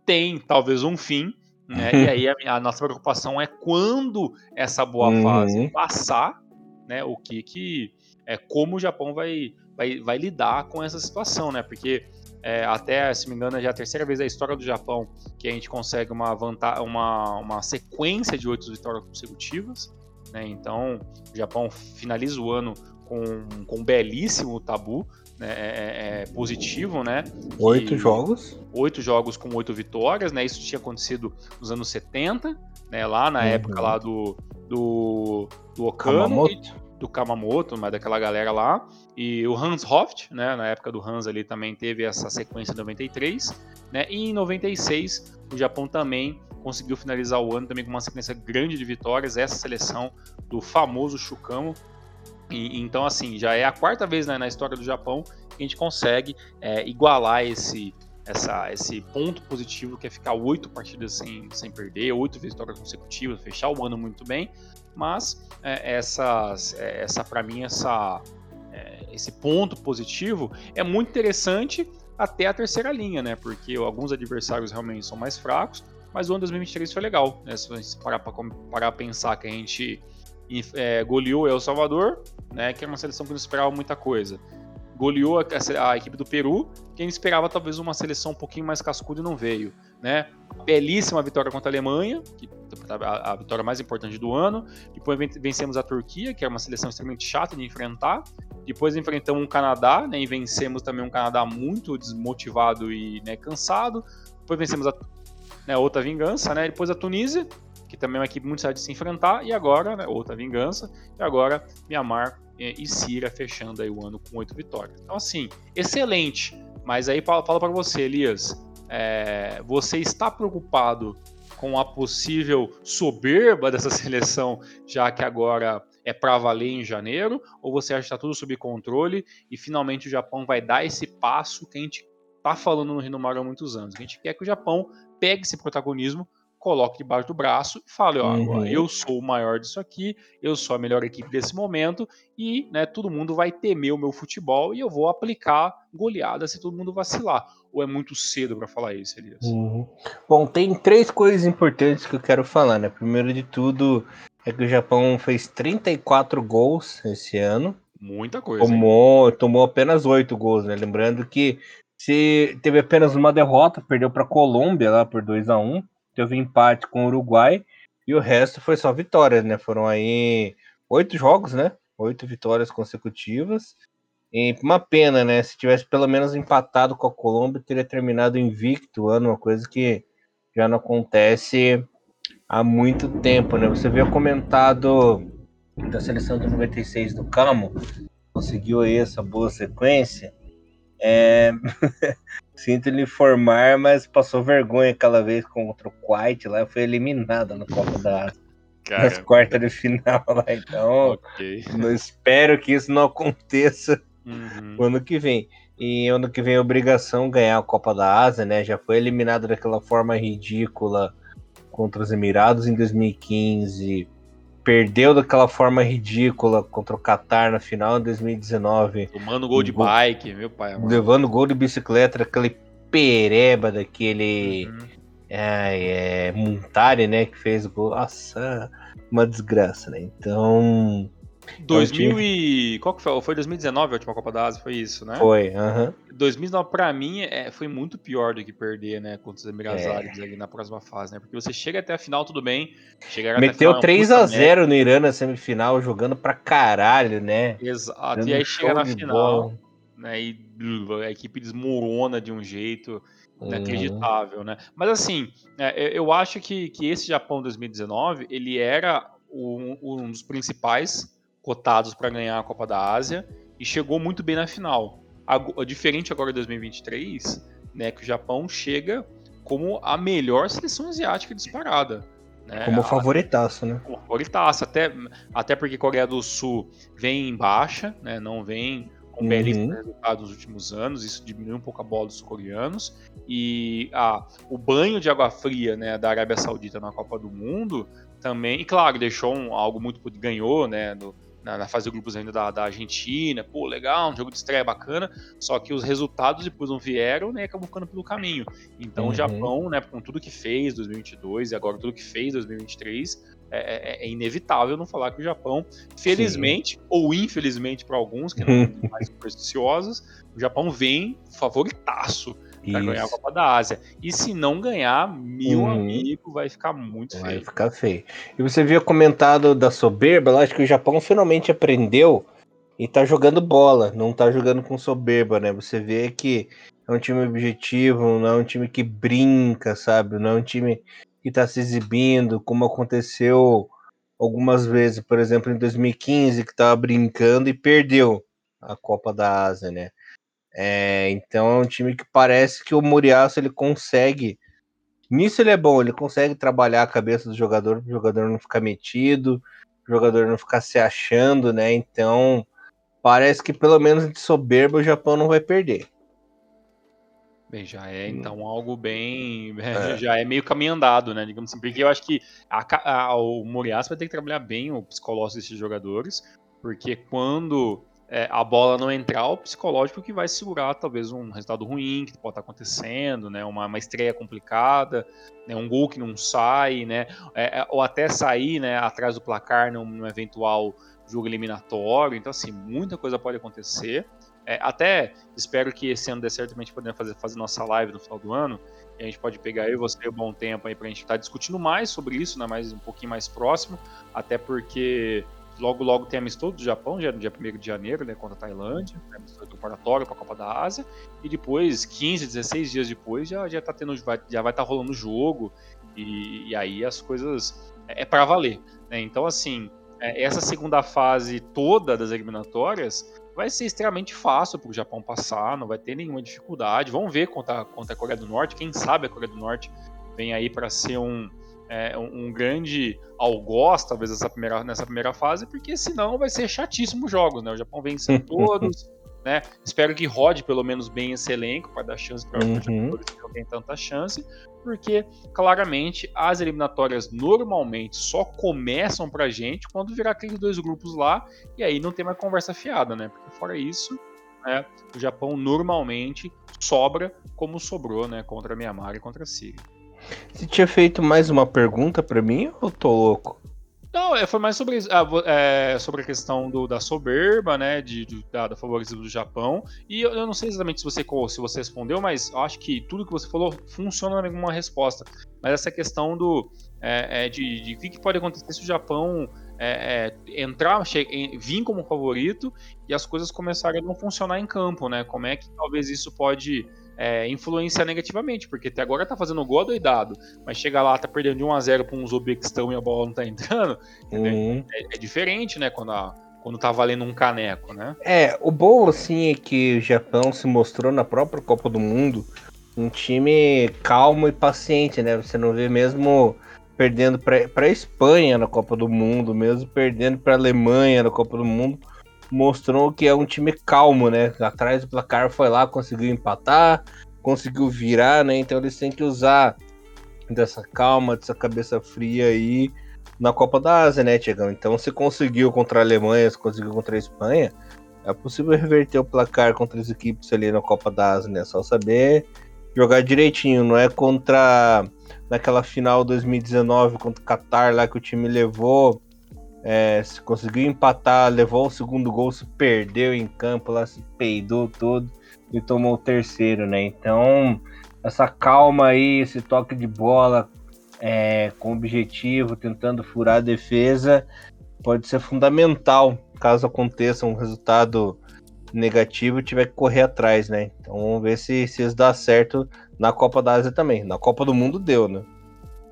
tem, talvez, um fim, né? e aí a, a, nossa preocupação é quando essa boa uhum. fase passar, né? O que que é como o Japão vai vai, vai lidar com essa situação, né? Porque é, até, se me engano, é já a terceira vez da história do Japão que a gente consegue uma, uma, uma sequência de oito vitórias consecutivas. Né? Então, o Japão finaliza o ano com, com um belíssimo tabu? É, é, é positivo, né? Oito e, jogos. Oito jogos com oito vitórias, né? Isso tinha acontecido nos anos 70, né? Lá na uhum. época lá do, do, do Okano. E, do Kamamoto, mas daquela galera lá. E o Hans Hoft, né, na época do Hans ali também teve essa sequência em 93, né? E em 96 o Japão também conseguiu finalizar o ano também com uma sequência grande de vitórias, essa seleção do famoso Chukamo. E, então assim, já é a quarta vez né, na história do Japão que a gente consegue é, igualar esse essa, esse ponto positivo que é ficar oito partidas sem, sem perder, oito vitórias consecutivas, fechar o ano muito bem, mas é, essas, é, essa para mim essa é, esse ponto positivo é muito interessante até a terceira linha, né? Porque alguns adversários realmente são mais fracos, mas o ano 2023 foi legal, né? Se você parar para pensar que a gente é, goleou El Salvador, né? Que é uma seleção que não esperava muita coisa goleou a, a, equipe do Peru. Quem esperava talvez uma seleção um pouquinho mais cascuda e não veio. Né? Belíssima vitória contra a Alemanha, que a, a vitória mais importante do ano. Depois vencemos a Turquia, que é uma seleção extremamente chata de enfrentar. Depois enfrentamos o Canadá, né, e vencemos também um Canadá muito desmotivado e né, cansado. Depois vencemos a né, outra vingança, né? Depois a Tunísia, que também é uma equipe muito chata de se enfrentar. E agora, né, outra vingança. E agora Mianmar e Síria fechando aí o ano com oito vitórias. Então, assim, excelente. Mas aí fala para você, Elias, é, você está preocupado com a possível soberba dessa seleção, já que agora é para valer em janeiro? Ou você acha que está tudo sob controle e finalmente o Japão vai dar esse passo que a gente está falando no Rinomaru há muitos anos? A gente quer que o Japão pegue esse protagonismo coloque debaixo do braço e fale, ó, uhum. eu sou o maior disso aqui, eu sou a melhor equipe desse momento e, né, todo mundo vai temer o meu futebol e eu vou aplicar goleada se todo mundo vacilar. Ou é muito cedo para falar isso, Elias? Uhum. Bom, tem três coisas importantes que eu quero falar, né? Primeiro de tudo é que o Japão fez 34 gols esse ano. Muita coisa. Tomou, tomou apenas oito gols, né? Lembrando que se teve apenas uma derrota, perdeu para a Colômbia lá por 2 a 1 teve empate com o Uruguai e o resto foi só vitórias, né? Foram aí oito jogos, né? Oito vitórias consecutivas. E uma pena, né? Se tivesse pelo menos empatado com a Colômbia, teria terminado invicto o ano, uma coisa que já não acontece há muito tempo, né? Você viu comentado da seleção de 96 do Camo, conseguiu aí essa boa sequência. É... Sinto lhe informar, mas passou vergonha aquela vez contra o White lá, foi eliminada na Copa da nas quartas de final lá. Então, okay. não espero que isso não aconteça uhum. ano que vem. E ano que vem é obrigação ganhar a Copa da Ásia, né? Já foi eliminado daquela forma ridícula contra os Emirados em 2015 perdeu daquela forma ridícula contra o Qatar na final em 2019. Tomando gol de gol, bike, meu pai. Amor. Levando gol de bicicleta, aquele pereba daquele. Uhum. É, é, Montari, né? Que fez o gol. Nossa, uma desgraça, né? Então. 2000 e... Qual que foi? Foi 2019 a última Copa da Ásia, foi isso, né? Foi, aham. Uh -huh. 2019 pra mim é, foi muito pior do que perder, né, contra os Emirados é. Árabes ali na próxima fase, né? Porque você chega até a final, tudo bem. Meteu 3x0 é no Irã na semifinal, jogando pra caralho, né? Exato, Dando e aí chega na final. Bola. né? E a equipe desmorona de um jeito inacreditável, uhum. né? Mas assim, é, eu acho que, que esse Japão 2019 ele era um, um dos principais cotados para ganhar a Copa da Ásia e chegou muito bem na final. diferente agora de 2023, né? Que o Japão chega como a melhor seleção asiática disparada. Né? Como favoritaço, né? Como favoritaço, até, até porque Coreia do Sul vem em baixa, né? Não vem com uhum. belíssimos resultados nos últimos anos, isso diminuiu um pouco a bola dos coreanos. E ah, o banho de água fria né, da Arábia Saudita na Copa do Mundo também, e claro, deixou um, algo muito ganhou, né? Do, na, na, fase de grupos ainda da, da, Argentina, pô, legal, um jogo de estreia bacana, só que os resultados depois não vieram, né, acabou ficando pelo caminho. Então uhum. o Japão, né, com tudo que fez 2022 e agora tudo que fez 2023, é, é, é inevitável não falar que o Japão, felizmente Sim. ou infelizmente para alguns que não são mais supersticiosos, o Japão vem favoritaço para ganhar a Copa da Ásia. E se não ganhar, meu uhum. amigo, vai ficar muito feio. Vai ficar feio. E você havia comentado da soberba, eu acho que o Japão finalmente aprendeu e tá jogando bola, não tá jogando com soberba, né? Você vê que é um time objetivo, não é um time que brinca, sabe? Não é um time que tá se exibindo, como aconteceu algumas vezes, por exemplo, em 2015, que tava brincando e perdeu a Copa da Ásia, né? É, então é um time que parece que o Muriaço ele consegue. Nisso ele é bom, ele consegue trabalhar a cabeça do jogador, para o jogador não ficar metido, o jogador não ficar se achando, né? Então parece que pelo menos de soberba o Japão não vai perder. Bem, já é hum. então algo bem. É. Já é meio caminho andado, né? Digamos assim, porque eu acho que a, a, o Moriaço vai ter que trabalhar bem o psicológico desses jogadores, porque quando é, a bola não entrar, o psicológico que vai segurar talvez um resultado ruim que pode estar acontecendo, né? Uma, uma estreia complicada, né? um gol que não sai, né? É, é, ou até sair né, atrás do placar num, num, eventual jogo eliminatório. Então, assim, muita coisa pode acontecer. É, até espero que esse ano dê certo, a gente poder fazer, fazer nossa live no final do ano. A gente pode pegar eu e você um bom tempo aí pra gente estar tá discutindo mais sobre isso, né? Mais um pouquinho mais próximo. Até porque Logo, logo tem amistoso do Japão, já no dia 1 de janeiro, né, contra a Tailândia, né, amistoso preparatório para a Copa da Ásia. E depois, 15, 16 dias depois, já, já, tá tendo, vai, já vai estar tá rolando o jogo. E, e, aí as coisas é, é para valer. Né? Então, assim, é, essa segunda fase toda das eliminatórias vai ser extremamente fácil para o Japão passar, não vai ter nenhuma dificuldade. Vamos ver contra, contra a Coreia do Norte. Quem sabe a Coreia do Norte vem aí para ser um é, um, um, grande algoz, talvez, nessa primeira, nessa primeira fase, porque senão vai ser chatíssimo os jogos, né? O Japão vencendo todos, né? Espero que rode pelo menos bem esse elenco para dar chance para uhum. jogadores que não têm tanta chance, porque claramente as eliminatórias normalmente só começam pra gente quando virar aqueles dois grupos lá, e aí não tem mais conversa fiada, né? Porque fora isso, né, o Japão normalmente sobra como sobrou, né? Contra a Myanmar e contra a Síria. Você tinha feito mais uma pergunta para mim ou tô louco? Não, é, foi mais sobre, ah, é, sobre a questão do, da soberba, né, de, da, da favoritismo do Japão. E eu, eu, não sei exatamente se você, se você respondeu, mas acho que tudo que você falou funciona na mesma resposta. Mas essa questão do é, é, de, de o que pode acontecer se o Japão é, é, entrar, vir como favorito e as coisas começarem a não funcionar em campo, né? Como é que talvez isso pode é, influenciar negativamente, porque até agora tá fazendo gol doidado, mas chega lá, tá perdendo de 1 a 0 para um Uzbequistão e a bola não tá entrando, uhum. é, é, diferente, né, quando, a, quando tá valendo um caneco, né? É, o bom, assim, é que o Japão se mostrou na própria Copa do Mundo um time calmo e paciente, né, você não vê mesmo perdendo para a Espanha na Copa do Mundo, mesmo perdendo para a Alemanha na Copa do Mundo, mostrou que é um time calmo, né? Atrás do placar foi lá, conseguiu empatar, conseguiu virar, né? Então eles têm que usar dessa calma, dessa cabeça fria aí na Copa da Ásia, né, Tiagão? Então se conseguiu contra a Alemanha, se conseguiu contra a Espanha, é possível reverter o placar contra as equipes ali na Copa da Ásia, né? Só saber jogar direitinho, não é contra naquela final 2019 contra o Qatar lá que o time levou é, se conseguiu empatar, levou o segundo gol, se perdeu em campo, lá se peidou todo e tomou o terceiro, né? Então, essa calma aí, esse toque de bola é, com objetivo, tentando furar a defesa, pode ser fundamental caso aconteça um resultado negativo e tiver que correr atrás, né? Então vamos ver se, se isso dá certo na Copa da Ásia também. Na Copa do Mundo deu, né?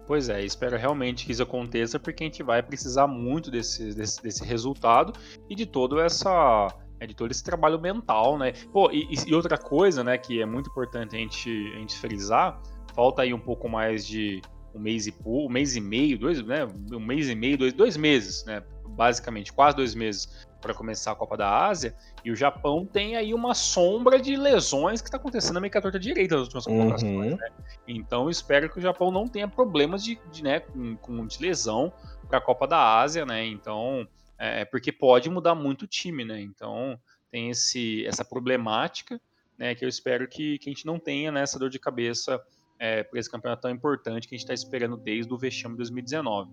Pois é, espero realmente que isso aconteça, porque a gente vai precisar muito desse, desse, desse resultado e de todo essa. É, de todo esse trabalho mental, né? Pô, e, e, outra coisa, né, que é muito importante a gente, a gente frisar, falta aí um pouco mais de um mês e um mês e meio, dois, né? Um mês e meio, dois, dois meses, né? Basicamente, quase dois meses para começar a Copa da Ásia, e o Japão tem aí uma sombra de lesões que está acontecendo na América torta direita nas últimas colocações, uhum. né? Então espero que o Japão não tenha problemas de, de né, com, com de lesão para a Copa da Ásia, né? Então, é, é, porque pode mudar muito o time, né? Então tem esse, essa problemática, né? Que eu espero que, que a gente não tenha nessa né, dor de cabeça é, para esse campeonato tão importante que a gente está esperando desde o vexame de 2019.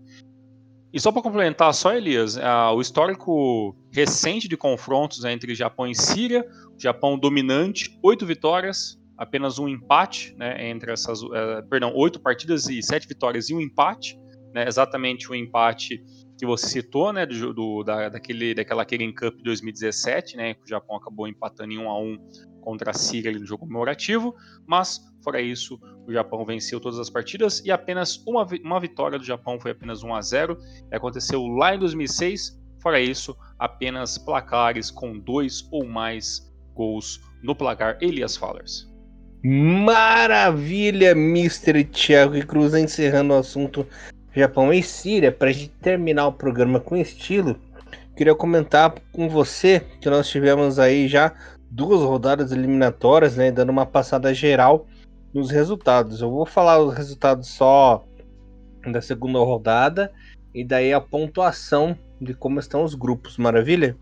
E só para complementar, só Elias, o histórico recente de confrontos entre Japão e Síria, Japão dominante, oito vitórias, apenas um empate, né, entre essas, uh, perdão, oito partidas e sete vitórias e um empate, né, exatamente o empate que você citou, né, do, do da, daquele, daquela Kirin Cup 2017, né, que o Japão acabou empatando em 1 a 1 contra a Síria no jogo comemorativo, mas fora isso, o Japão venceu todas as partidas e apenas uma, uma vitória do Japão foi apenas 1 a 0. Aconteceu lá em 2006. Fora isso, apenas placares com dois ou mais gols no placar Elias Fallers. Maravilha, Mr. Thiago Cruz, encerrando o assunto Japão e Síria. Para a gente terminar o programa com estilo, queria comentar com você que nós tivemos aí já duas rodadas eliminatórias, né, dando uma passada geral nos resultados. Eu vou falar os resultados só da segunda rodada e daí a pontuação de como estão os grupos, maravilha?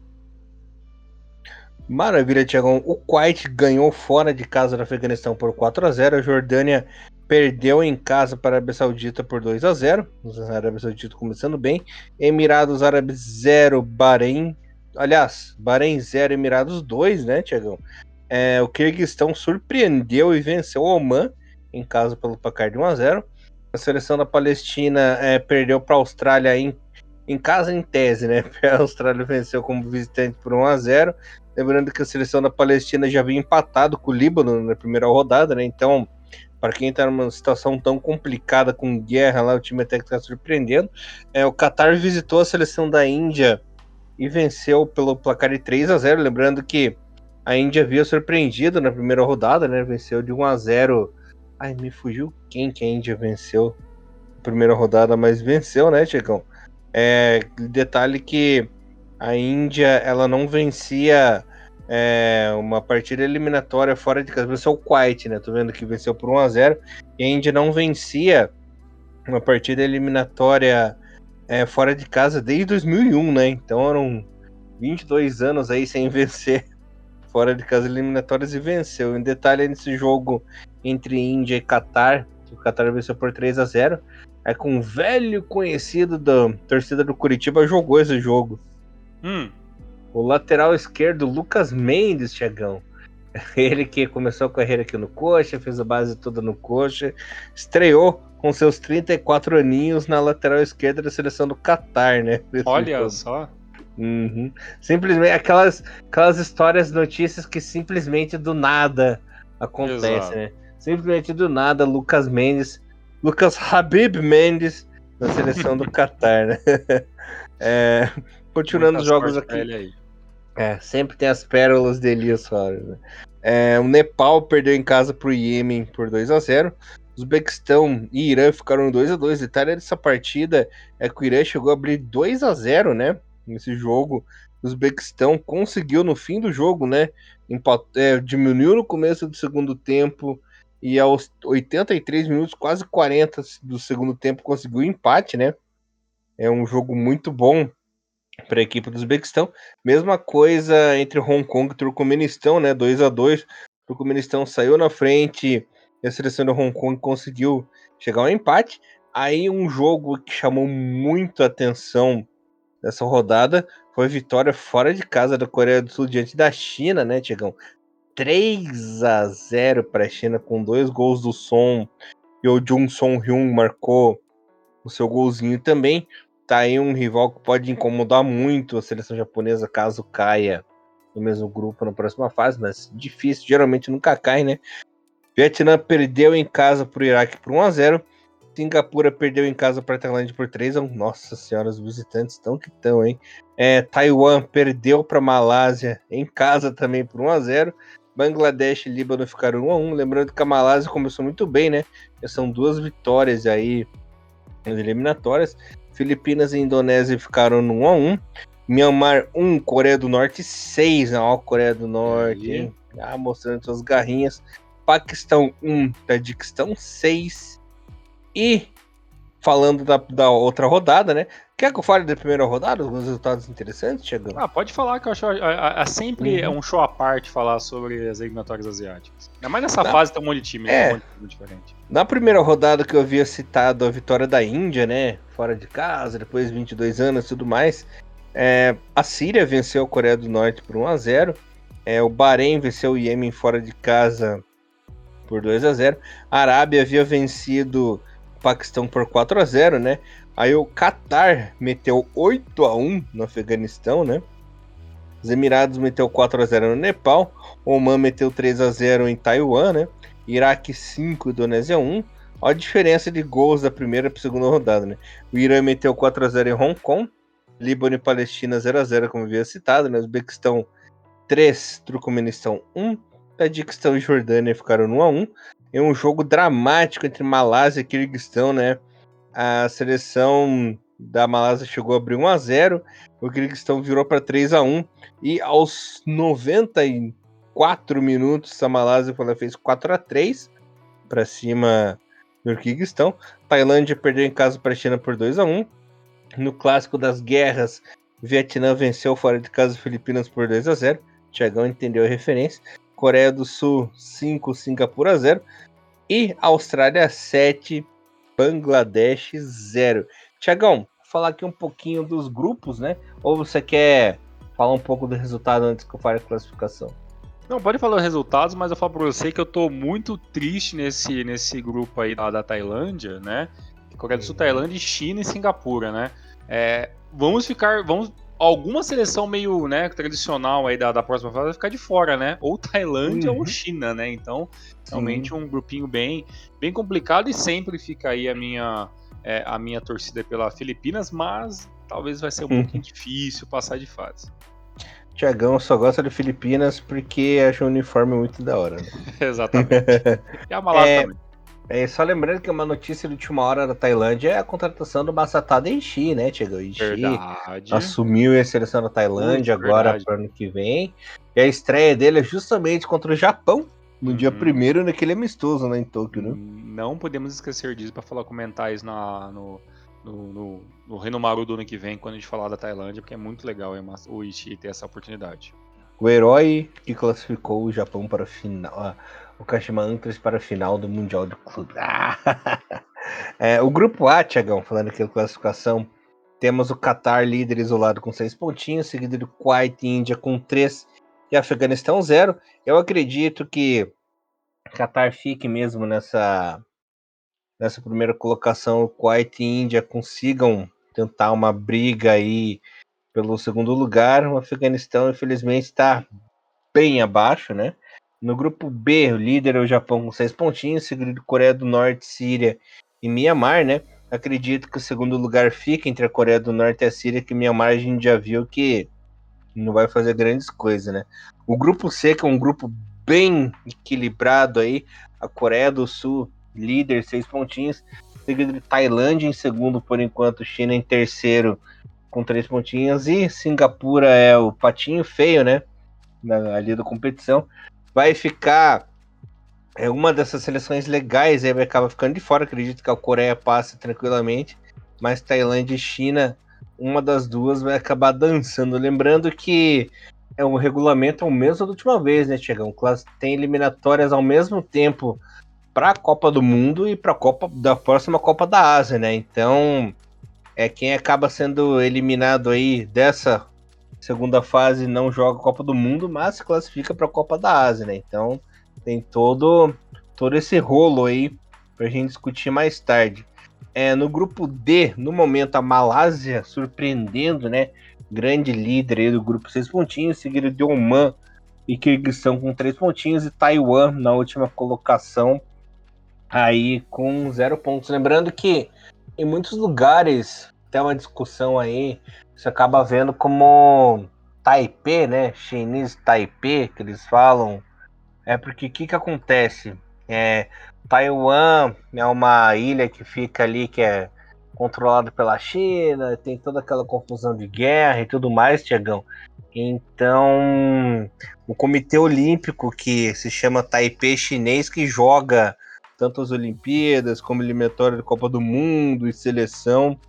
Maravilha, Tiagão. O Kuwait ganhou fora de casa do Afeganistão por 4 a 0 A Jordânia perdeu em casa para a Arábia Saudita por 2 a 0 A Arábia Saudita começando bem. Emirados Árabes 0, Bahrein Aliás, Bahrein 0, Emirados 2, né, Tiagão? É, o Kirguistão surpreendeu e venceu o Oman em casa pelo placar de 1 a 0. A seleção da Palestina é, perdeu para a Austrália em, em casa em tese, né? A Austrália venceu como visitante por 1 a 0. Lembrando que a seleção da Palestina já havia empatado com o Líbano na primeira rodada, né? Então, para quem está numa situação tão complicada com guerra lá, o time até que está surpreendendo. É, o Qatar visitou a seleção da Índia e venceu pelo placar de 3 a 0 Lembrando que a Índia havia surpreendido na primeira rodada, né? Venceu de 1 a 0 Ai, me fugiu quem que a Índia venceu na primeira rodada, mas venceu, né, Checão? É, detalhe que a Índia ela não vencia é, uma partida eliminatória fora de casa. Venceu o Kuwait, né? Tô vendo que venceu por 1 a 0 E a Índia não vencia uma partida eliminatória é, fora de casa desde 2001, né? Então eram 22 anos aí sem vencer fora de casa eliminatórias e venceu. Em detalhe nesse jogo entre Índia e Catar, que o Catar venceu por 3 a 0 é com um velho conhecido da torcida do Curitiba jogou esse jogo. Hum. O lateral esquerdo, Lucas Mendes, Tiagão. Ele que começou a carreira aqui no Coxa, fez a base toda no Coxa, estreou com seus 34 aninhos na lateral esquerda da seleção do Qatar, né? Olha só. Uhum. Simplesmente aquelas, aquelas histórias, notícias que simplesmente do nada acontecem, né? Simplesmente do nada, Lucas Mendes, Lucas Habib Mendes na seleção do Qatar, né? É, continuando os jogos aqui. É, sempre tem as pérolas de Elias Soares, né? É, o Nepal perdeu em casa pro Iêmen por 2 a 0 Uzbequistão e Irã ficaram 2 a 2 Detalhe dessa partida é que o Irã chegou a abrir 2 a 0 né? Nesse jogo. O Uzbequistão conseguiu no fim do jogo, né? Empat... É, diminuiu no começo do segundo tempo e aos 83 minutos, quase 40 do segundo tempo, conseguiu empate, né? É um jogo muito bom para a equipe do Uzbequistão. Mesma coisa entre Hong Kong e Turcomenistão, né? 2 a 2 O Turcomenistão saiu na frente e a seleção do Hong Kong conseguiu chegar ao empate. Aí um jogo que chamou muito atenção dessa rodada foi a vitória fora de casa da Coreia do Sul diante da China, né, Tiagão? 3 a 0 para a China com dois gols do Son e o Jung Song Hyun marcou o seu golzinho também. Tá aí um rival que pode incomodar muito a seleção japonesa caso caia no mesmo grupo na próxima fase, mas difícil, geralmente nunca cai, né? Vietnã perdeu em casa para o Iraque por 1 a 0 Singapura perdeu em casa para a Tailândia por 3 a 1 Nossa senhora, os visitantes estão que estão, hein? É, Taiwan perdeu para Malásia em casa também por 1 a 0 Bangladesh e Líbano ficaram 1 a 1 Lembrando que a Malásia começou muito bem, né? são duas vitórias aí nas eliminatórias. Filipinas e Indonésia ficaram no 1 a 1 Myanmar 1, Coreia do Norte 6. Ó, Coreia do Norte, hein? Ah, mostrando suas garrinhas. Paquistão 1, Tadiquistão 6. E falando da, da outra rodada, né? Quer que eu fale da primeira rodada? Alguns resultados interessantes, chegando? Ah, pode falar que eu acho é sempre uhum. é um show à parte falar sobre as eliminatórias asiáticas. Ainda mais nessa Na... fase tem um monte de time, é. um monte de time diferente. Na primeira rodada que eu havia citado a vitória da Índia, né? Fora de casa, depois de 22 anos e tudo mais. É, a Síria venceu a Coreia do Norte por 1 a 0 é, O Bahrein venceu o Iêmen fora de casa por 2 a 0 A Arábia havia vencido o Paquistão por 4 a 0 né? Aí o Qatar meteu 8 a 1 no Afeganistão, né? Os Emirados meteu 4 a 0 no Nepal. Oman meteu 3 a 0 em Taiwan, né? Iraque 5, Indonésia 1. Olha a diferença de gols da primeira para a segunda rodada, né? O Irã meteu 4 a 0 em Hong Kong. Líbano e Palestina 0 a 0 como havia citado, né? Uzbequistão 3, Turcomenistão 1, Tadiquistão e Jordânia ficaram no 1 a 1. É um jogo dramático entre Malásia e Kirguistão, né? A seleção da Malásia chegou a abrir 1 a 0, o Kirguistão virou para 3 a 1 e aos 94 minutos a Malásia fez 4 a 3 para cima do Kirguistão. Tailândia perdeu em casa para a China por 2 a 1 no clássico das guerras, Vietnã venceu fora de casa Filipinas por 2 a 0. Tiagão entendeu a referência. Coreia do Sul 5, Singapura 0 e Austrália 7, Bangladesh 0. Tiagão, falar aqui um pouquinho dos grupos, né? Ou você quer falar um pouco do resultado antes que eu fale a classificação? Não, pode falar os resultados, mas eu falo pra você que eu tô muito triste nesse, nesse grupo aí da, da Tailândia, né? Coreia do Sul, Tailândia, China e Singapura, né? É, vamos ficar, vamos alguma seleção meio né, tradicional aí da, da próxima fase vai ficar de fora, né? Ou Tailândia uhum. ou China, né? Então, realmente um grupinho bem, bem complicado e sempre fica aí a minha, é, a minha torcida pela Filipinas, mas talvez vai ser um uhum. pouquinho difícil passar de fase. Tiagão só gosta de Filipinas porque acha o uniforme muito da hora. Né? Exatamente. E a Malásia é... também. É, só lembrando que uma notícia de última hora da Tailândia é a contratação do Masatada Enchi, né, Chegou Enchi verdade. assumiu a seleção da Tailândia Muito agora para o ano que vem. E a estreia dele é justamente contra o Japão, no uhum. dia primeiro naquele amistoso né, em Tóquio, né? Não podemos esquecer disso para falar comentários na, no, no, no, no Renomaru do ano que vem, quando a gente falar da Tailândia, porque é muito legal o Ishi ter essa oportunidade. O herói que classificou o Japão para a final o Kashima Antlers para a final do Mundial de Clube. é, o grupo A, Tiagão, falando aqui da classificação, temos o Qatar líder isolado com seis pontinhos, seguido do Kuwait e Índia com três e Afeganistão zero. Eu acredito que Qatar fique mesmo nessa nessa primeira colocação, o Kuwait e Índia consigam tentar uma briga aí pelo segundo lugar. O Afeganistão, infelizmente, está bem abaixo, né? No grupo B, o líder é o Japão com seis pontinhos, seguido Coreia do Norte, Síria e Mianmar, né? Acredito que o segundo lugar fica entre a Coreia do Norte e a Síria, que Mianmar a gente já viu que não vai fazer grandes coisas, né? O grupo C, que é um grupo bem equilibrado aí, a Coreia do Sul, líder, seis pontinhos, seguido de Tailândia em segundo por enquanto, China em terceiro com três pontinhos e Singapura é o patinho feio, né? Na, ali da competição vai ficar é uma dessas seleções legais aí vai acabar ficando de fora. Acredito que a Coreia passa tranquilamente, mas Tailândia e China, uma das duas vai acabar dançando. Lembrando que é um regulamento ao mesmo da última vez, né, Tiagão? Tem eliminatórias ao mesmo tempo para a Copa do Mundo e para a Copa da próxima Copa da Ásia, né? Então, é quem acaba sendo eliminado aí dessa segunda fase não joga a Copa do Mundo, mas se classifica para a Copa da Ásia, né? Então tem todo, todo esse rolo aí para a gente discutir mais tarde. É, no grupo D, no momento, a Malásia surpreendendo, né? grande líder aí do grupo, seis pontinhos, seguido de Oman e Kirguistão com três pontinhos e Taiwan na última colocação aí com zero pontos. Lembrando que em muitos lugares tem uma discussão aí, você acaba vendo como Taipei, né? Chinês Taipei, que eles falam. É porque o que, que acontece? É, Taiwan é uma ilha que fica ali, que é controlada pela China, tem toda aquela confusão de guerra e tudo mais, Tiagão. Então, o Comitê Olímpico, que se chama Taipei Chinês, que joga tanto as Olimpíadas como eliminatória da Copa do Mundo e seleção,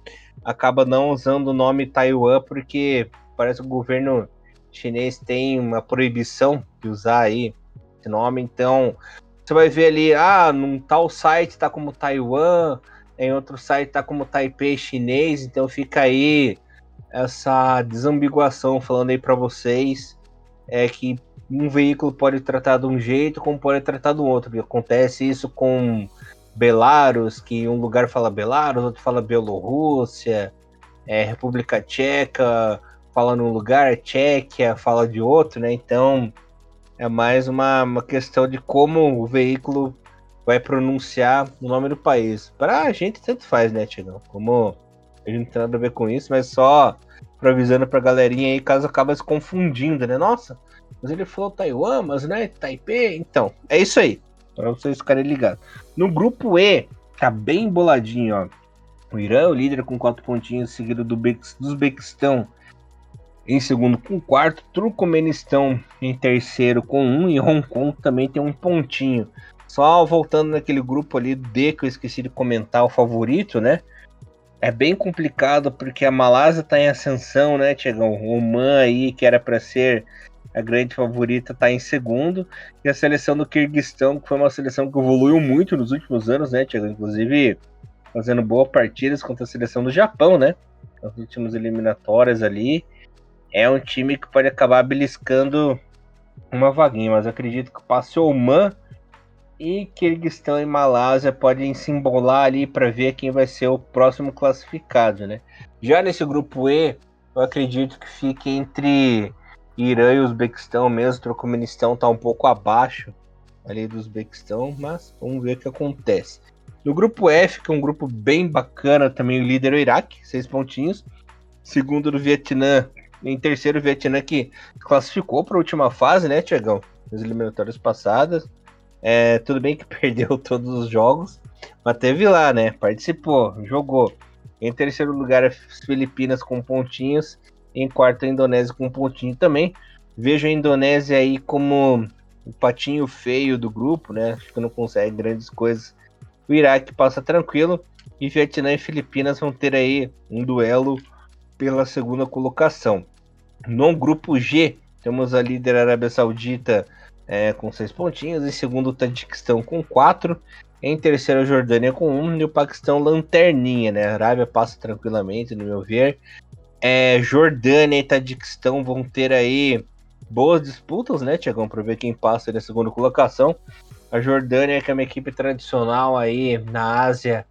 acaba não usando o nome Taiwan porque parece que o governo chinês tem uma proibição de usar aí esse nome. Então, você vai ver ali, ah, num tal site tá como Taiwan, em outro site tá como Taipei chinês, então fica aí essa desambiguação falando aí para vocês é que um veículo pode tratar de um jeito, como pode tratar do outro. E acontece isso com Belarus, que um lugar fala Belarus, outro fala Bielorrússia, é, República Tcheca fala num lugar, Tchequia fala de outro, né? Então é mais uma, uma questão de como o veículo vai pronunciar o nome do país. Para a gente tanto faz, né, Tiagão? Como a gente não tem nada a ver com isso, mas só avisando pra galerinha aí, caso acaba se confundindo, né? Nossa, mas ele falou Taiwan, mas não é Taipei? Então, é isso aí. Para vocês ficarem ligados. No grupo E, tá bem boladinho, ó. O Irã, o líder com quatro pontinhos, seguido do Be do Uzbequistão em segundo com quarto, Turcomenistão em terceiro com um e Hong Kong também tem um pontinho. Só voltando naquele grupo ali D que eu esqueci de comentar, o favorito, né? É bem complicado porque a Malásia tá em ascensão, né, Tiagão? O Oman aí, que era para ser a grande favorita, tá em segundo. E a seleção do Kirguistão, que foi uma seleção que evoluiu muito nos últimos anos, né, Tiagão? Inclusive fazendo boas partidas contra a seleção do Japão, né? Nas últimas eliminatórias ali. É um time que pode acabar beliscando uma vaguinha, mas acredito que passe Oman e Kirguistão e Malásia podem se embolar ali para ver quem vai ser o próximo classificado, né? Já nesse grupo E, eu acredito que fique entre Irã e Uzbequistão mesmo. Turcomenistão está um pouco abaixo ali do Uzbequistão, mas vamos ver o que acontece. No grupo F, que é um grupo bem bacana, também o líder é o Iraque, seis pontinhos. Segundo do Vietnã, em terceiro o Vietnã que classificou para a última fase, né, Tiagão? Nas eliminatórias passadas. É, tudo bem que perdeu todos os jogos, mas teve lá, né? Participou, jogou. Em terceiro lugar, as Filipinas com pontinhos. Em quarto, a Indonésia com pontinho também. Vejo a Indonésia aí como o patinho feio do grupo, né? Acho que não consegue grandes coisas. O Iraque passa tranquilo. E Vietnã e Filipinas vão ter aí um duelo pela segunda colocação. No grupo G, temos a líder Arábia Saudita é, com seis pontinhos, em segundo o Tadiquistão com quatro, em terceiro a Jordânia com um e o Paquistão lanterninha, né? A Arábia passa tranquilamente, no meu ver. É, Jordânia e Tadiquistão vão ter aí boas disputas, né, Tiagão, para ver quem passa na segunda colocação. A Jordânia, que é uma equipe tradicional aí na Ásia,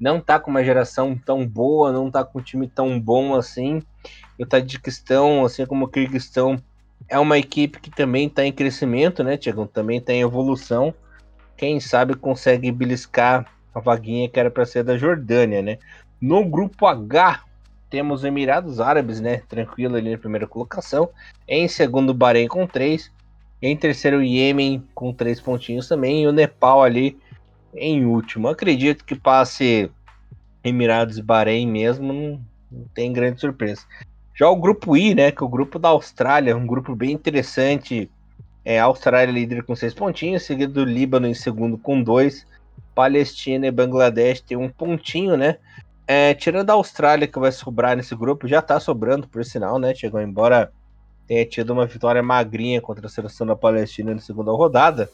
não tá com uma geração tão boa, não tá com um time tão bom assim. E o Tadiquistão, assim como o Kirguistão, é uma equipe que também está em crescimento, né, Tiagão? Também está em evolução. Quem sabe consegue beliscar a vaguinha que era para ser da Jordânia, né? No grupo H, temos os Emirados Árabes, né? Tranquilo ali na primeira colocação. Em segundo, Bahrein com três. Em terceiro, Iêmen com três pontinhos também. E o Nepal ali em último. Acredito que passe Emirados e Bahrein mesmo. Não, não tem grande surpresa. Já o grupo I, né, que é o grupo da Austrália, um grupo bem interessante. É, Austrália líder com seis pontinhos, seguido do Líbano em segundo com dois. Palestina e Bangladesh tem um pontinho, né? É, tirando a Austrália que vai sobrar nesse grupo, já tá sobrando, por sinal, né? Chegou embora tenha tido uma vitória magrinha contra a seleção da Palestina na segunda rodada.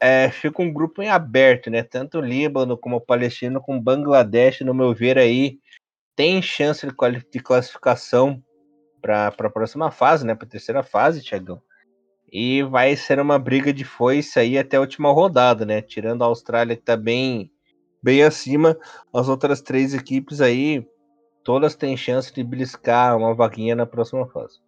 É, fica um grupo em aberto, né? Tanto o Líbano como a Palestina, com Bangladesh, no meu ver, aí tem chance de classificação para a próxima fase, né? Para a terceira fase, Tiagão. E vai ser uma briga de foice aí até a última rodada, né? Tirando a Austrália que está bem, bem acima, as outras três equipes aí todas têm chance de beliscar uma vaguinha na próxima fase.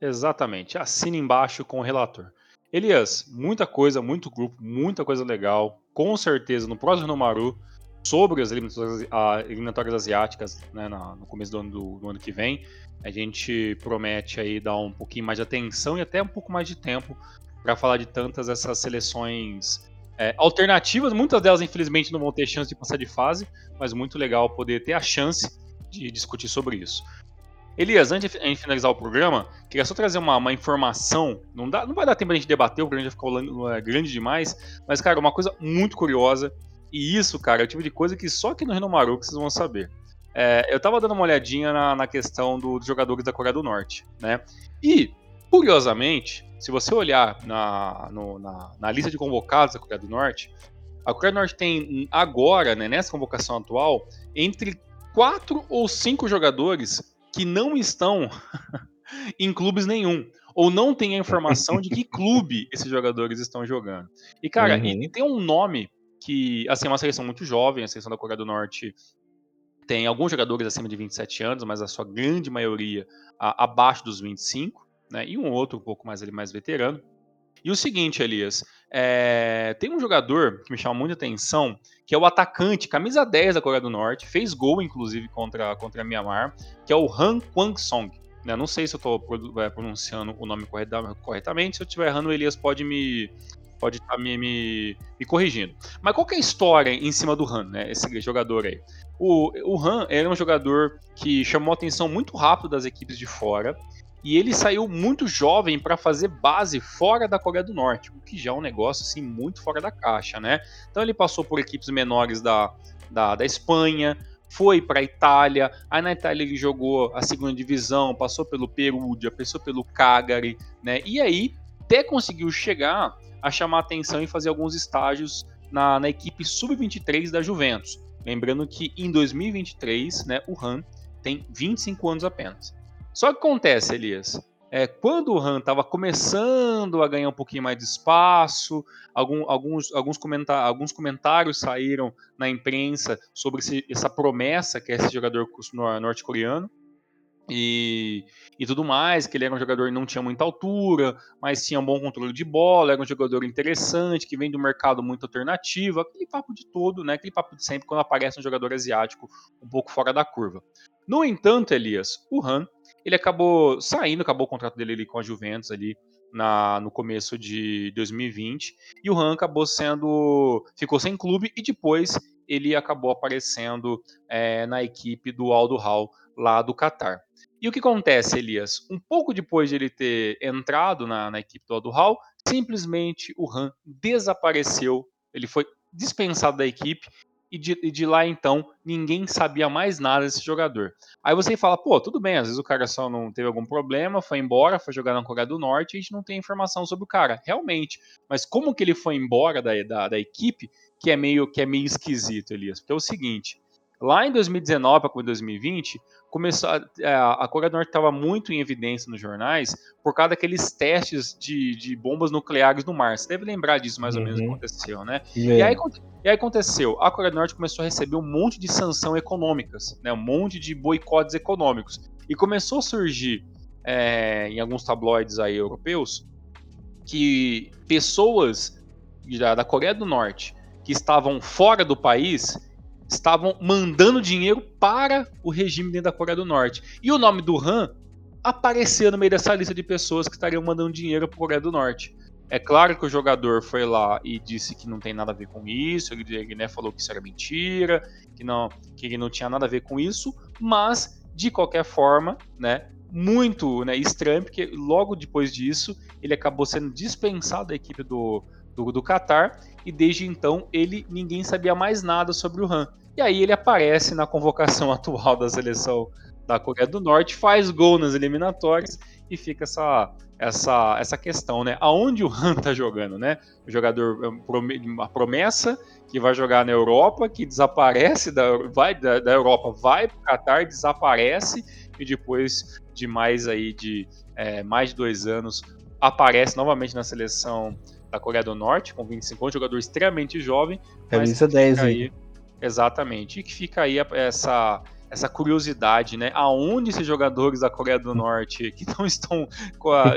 Exatamente. Assine embaixo com o relator. Elias, muita coisa, muito grupo, muita coisa legal. Com certeza, no próximo Nomaru, sobre as eliminatórias, eliminatórias asiáticas, né, no começo do ano, do, do ano que vem, a gente promete aí dar um pouquinho mais de atenção e até um pouco mais de tempo para falar de tantas essas seleções é, alternativas. Muitas delas, infelizmente, não vão ter chance de passar de fase, mas muito legal poder ter a chance de discutir sobre isso. Elias, antes de finalizar o programa, queria só trazer uma, uma informação. Não, dá, não vai dar tempo a gente debater, o programa já ficou é, grande demais. Mas, cara, uma coisa muito curiosa. E isso, cara, é o tipo de coisa que só aqui no Renomaru vocês vão saber. É, eu tava dando uma olhadinha na, na questão do, dos jogadores da Coreia do Norte, né? E, curiosamente, se você olhar na, no, na, na lista de convocados da Coreia do Norte, a Coreia do Norte tem agora, né, nessa convocação atual, entre quatro ou cinco jogadores que não estão em clubes nenhum. Ou não tem a informação de que clube esses jogadores estão jogando. E, cara, uhum. e tem um nome que, assim, é uma seleção muito jovem, a seleção da Coreia do Norte tem alguns jogadores acima de 27 anos, mas a sua grande maioria a, abaixo dos 25, né? E um outro um pouco mais ali mais veterano. E o seguinte, Elias, é, tem um jogador que me chama muita atenção, que é o atacante, camisa 10 da Coreia do Norte, fez gol, inclusive, contra, contra a Myanmar, que é o Han Kwang-song. Né? Não sei se eu estou é, pronunciando o nome corretamente, se eu estiver errando, o Elias pode me pode estar tá me, me, me, corrigindo. Mas qual que é a história em cima do Han, né? Esse jogador aí? O, o Han era um jogador que chamou atenção muito rápido das equipes de fora e ele saiu muito jovem para fazer base fora da Coreia do Norte, o que já é um negócio assim muito fora da caixa, né? Então ele passou por equipes menores da, da, da Espanha, foi para a Itália, aí na Itália ele jogou a segunda divisão, passou pelo Perugia, passou pelo Cagliari, né? E aí até conseguiu chegar a chamar atenção e fazer alguns estágios na, na equipe sub-23 da Juventus. Lembrando que em 2023, né, o Han tem 25 anos apenas. Só que acontece, Elias, é, quando o Han estava começando a ganhar um pouquinho mais de espaço, algum, alguns, alguns, comentar, alguns comentários saíram na imprensa sobre esse, essa promessa que é esse jogador norte-coreano e, e tudo mais, que ele era um jogador que não tinha muita altura, mas tinha um bom controle de bola, era um jogador interessante, que vem do mercado muito alternativo, aquele papo de todo, né? Aquele papo de sempre quando aparece um jogador asiático um pouco fora da curva. No entanto, Elias, o Han ele acabou saindo, acabou o contrato dele ali com a Juventus ali na, no começo de 2020 e o Han acabou sendo ficou sem clube e depois ele acabou aparecendo é, na equipe do Aldo Hall lá do Catar. E o que acontece, Elias? Um pouco depois de ele ter entrado na, na equipe do Aldo Hall, simplesmente o Han desapareceu. Ele foi dispensado da equipe e de, e de, lá então ninguém sabia mais nada desse jogador. Aí você fala, pô, tudo bem, às vezes o cara só não teve algum problema, foi embora, foi jogar na Coreia do Norte e a gente não tem informação sobre o cara, realmente. Mas como que ele foi embora da, da, da equipe, que é meio que é meio esquisito, Elias? Porque é o seguinte, lá em 2019 para 2020, começou a, é, a Coreia do Norte estava muito em evidência nos jornais por causa daqueles testes de, de bombas nucleares no mar. Você deve lembrar disso mais uhum. ou menos que uhum. aconteceu, né? E, e, aí, e aí aconteceu, a Coreia do Norte começou a receber um monte de sanções econômicas, né? Um monte de boicotes econômicos. E começou a surgir é, em alguns tabloides aí europeus que pessoas da, da Coreia do Norte que estavam fora do país estavam mandando dinheiro para o regime dentro da Coreia do Norte. E o nome do Han apareceu no meio dessa lista de pessoas que estariam mandando dinheiro para a Coreia do Norte. É claro que o jogador foi lá e disse que não tem nada a ver com isso, ele, né, falou que isso era mentira, que não, que ele não tinha nada a ver com isso, mas de qualquer forma, né, muito né, estranho, porque logo depois disso ele acabou sendo dispensado da equipe do, do, do Qatar e desde então ele ninguém sabia mais nada sobre o Han. E aí ele aparece na convocação atual da seleção da Coreia do Norte, faz gol nas eliminatórias e fica essa essa essa questão, né? Aonde o Han tá jogando, né? O jogador é a promessa que vai jogar na Europa, que desaparece da vai da, da Europa, vai para o Qatar, desaparece e depois de mais aí de é, mais de dois anos aparece novamente na seleção da Coreia do Norte, com 25 anos, jogador extremamente jovem. Camisa 10 aí. Exatamente. E que fica aí essa, essa curiosidade, né? Aonde esses jogadores da Coreia do Norte que não estão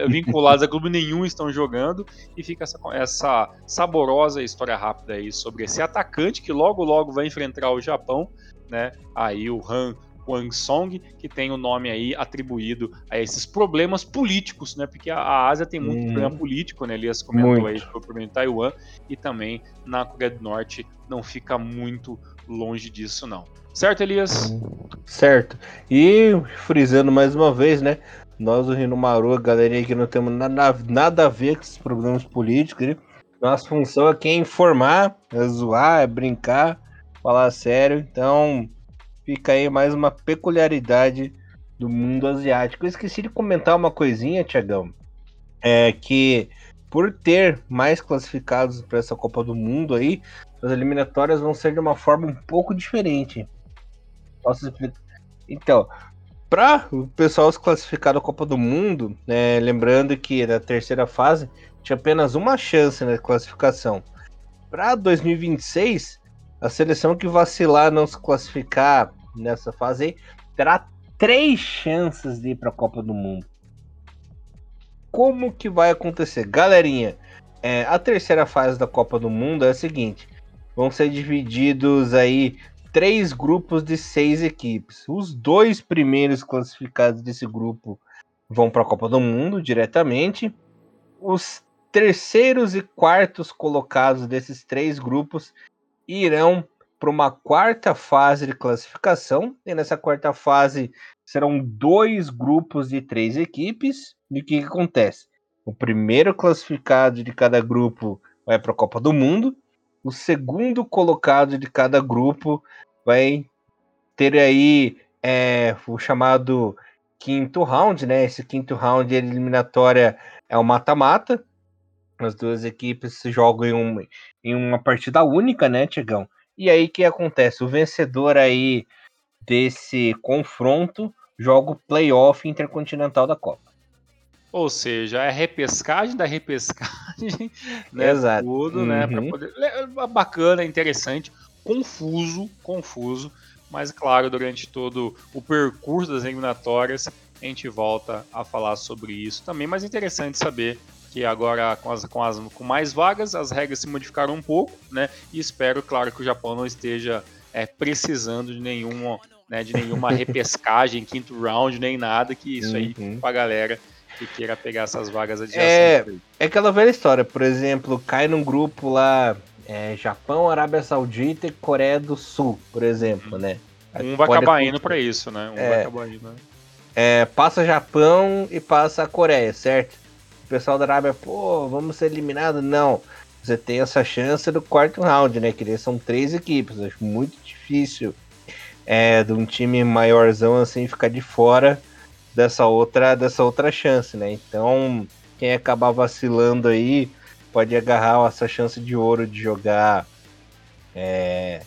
vinculados a clube nenhum estão jogando e fica essa, essa saborosa história rápida aí sobre esse atacante que logo logo vai enfrentar o Japão, né? Aí o Han Wang Song, que tem o nome aí atribuído a esses problemas políticos, né? Porque a, Ásia tem muito hum. problema político, né? Elias comentou muito. aí sobre o problema em Taiwan e também na Coreia do Norte não fica muito longe disso, não. Certo, Elias? Certo. E frisando mais uma vez, né? Nós, o Rino Maru, a galerinha que não temos nada, nada a ver com esses problemas políticos, né? Nossa função aqui é informar, é zoar, é brincar, falar sério. Então, fica aí mais uma peculiaridade do mundo asiático. Eu esqueci de comentar uma coisinha, Tiagão. É que por ter mais classificados para essa Copa do Mundo aí, as eliminatórias vão ser de uma forma um pouco diferente. Posso explicar? Então, para o pessoal se classificar da Copa do Mundo, né, lembrando que na terceira fase tinha apenas uma chance na classificação. Para 2026, a seleção que vacilar não se classificar nessa fase aí, terá três chances de ir para a Copa do Mundo. Como que vai acontecer? Galerinha, é, a terceira fase da Copa do Mundo é a seguinte: vão ser divididos aí três grupos de seis equipes. Os dois primeiros classificados desse grupo vão para a Copa do Mundo diretamente. Os terceiros e quartos colocados desses três grupos irão para uma quarta fase de classificação. E nessa quarta fase serão dois grupos de três equipes. E o que, que acontece? O primeiro classificado de cada grupo vai para a Copa do Mundo. O segundo colocado de cada grupo vai ter aí é, o chamado quinto round, né? Esse quinto round eliminatória é o mata-mata. As duas equipes se jogam em, um, em uma partida única, né, Tiagão? E aí que acontece? O vencedor aí desse confronto joga o playoff intercontinental da Copa. Ou seja, é repescagem da repescagem, né? Exato. Tudo, né, uhum. né? Poder... É bacana, interessante, confuso, confuso, mas claro, durante todo o percurso das eliminatórias, a gente volta a falar sobre isso também. Mas interessante saber que agora com, as, com, as, com mais vagas as regras se modificaram um pouco, né? E espero, claro, que o Japão não esteja é, precisando de nenhuma, né, de nenhuma repescagem, quinto round, nem nada, que isso aí uhum. pra galera que queira pegar essas vagas adjacentes. É, é aquela velha história, por exemplo, cai num grupo lá, é, Japão, Arábia Saudita e Coreia do Sul, por exemplo, uhum. né? Um vai acabar indo para isso, né? Um é, vai acabar indo, né? É, passa Japão e passa a Coreia, certo? O pessoal da Arábia, pô, vamos ser eliminados. Não. Você tem essa chance do quarto round, né? Que são três equipes. Acho muito difícil é, de um time maiorzão assim ficar de fora dessa outra, dessa outra chance, né? Então, quem acabar vacilando aí pode agarrar essa chance de ouro de jogar é,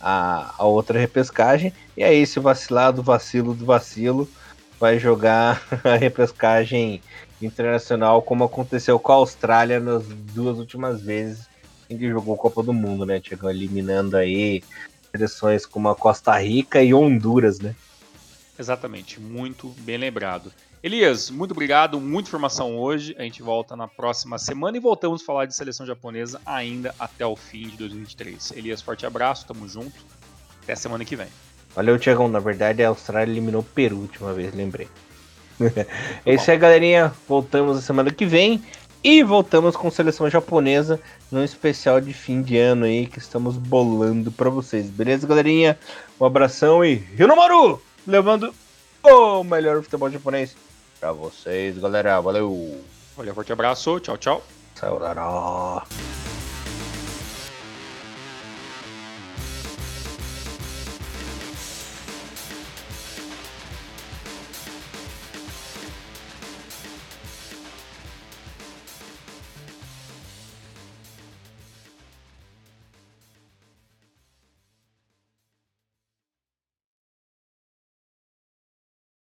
a, a outra repescagem. E aí, se vacilar do vacilo do vacilo, vai jogar a repescagem internacional, como aconteceu com a Austrália nas duas últimas vezes em que jogou Copa do Mundo, né? Chegou eliminando aí seleções como a Costa Rica e Honduras, né? Exatamente, muito bem lembrado. Elias, muito obrigado, muita informação hoje. A gente volta na próxima semana e voltamos a falar de seleção japonesa ainda até o fim de 2023. Elias, forte abraço, tamo junto. Até semana que vem. Valeu, Tiagão. Na verdade, a Austrália eliminou o Peru última vez, lembrei. é isso aí, galerinha. Voltamos a semana que vem. E voltamos com seleção japonesa num especial de fim de ano aí que estamos bolando para vocês. Beleza, galerinha? Um abração e Hinomaru! Levando o melhor futebol japonês para vocês, galera. Valeu! Valeu, forte abraço. Tchau, tchau. Sayonara.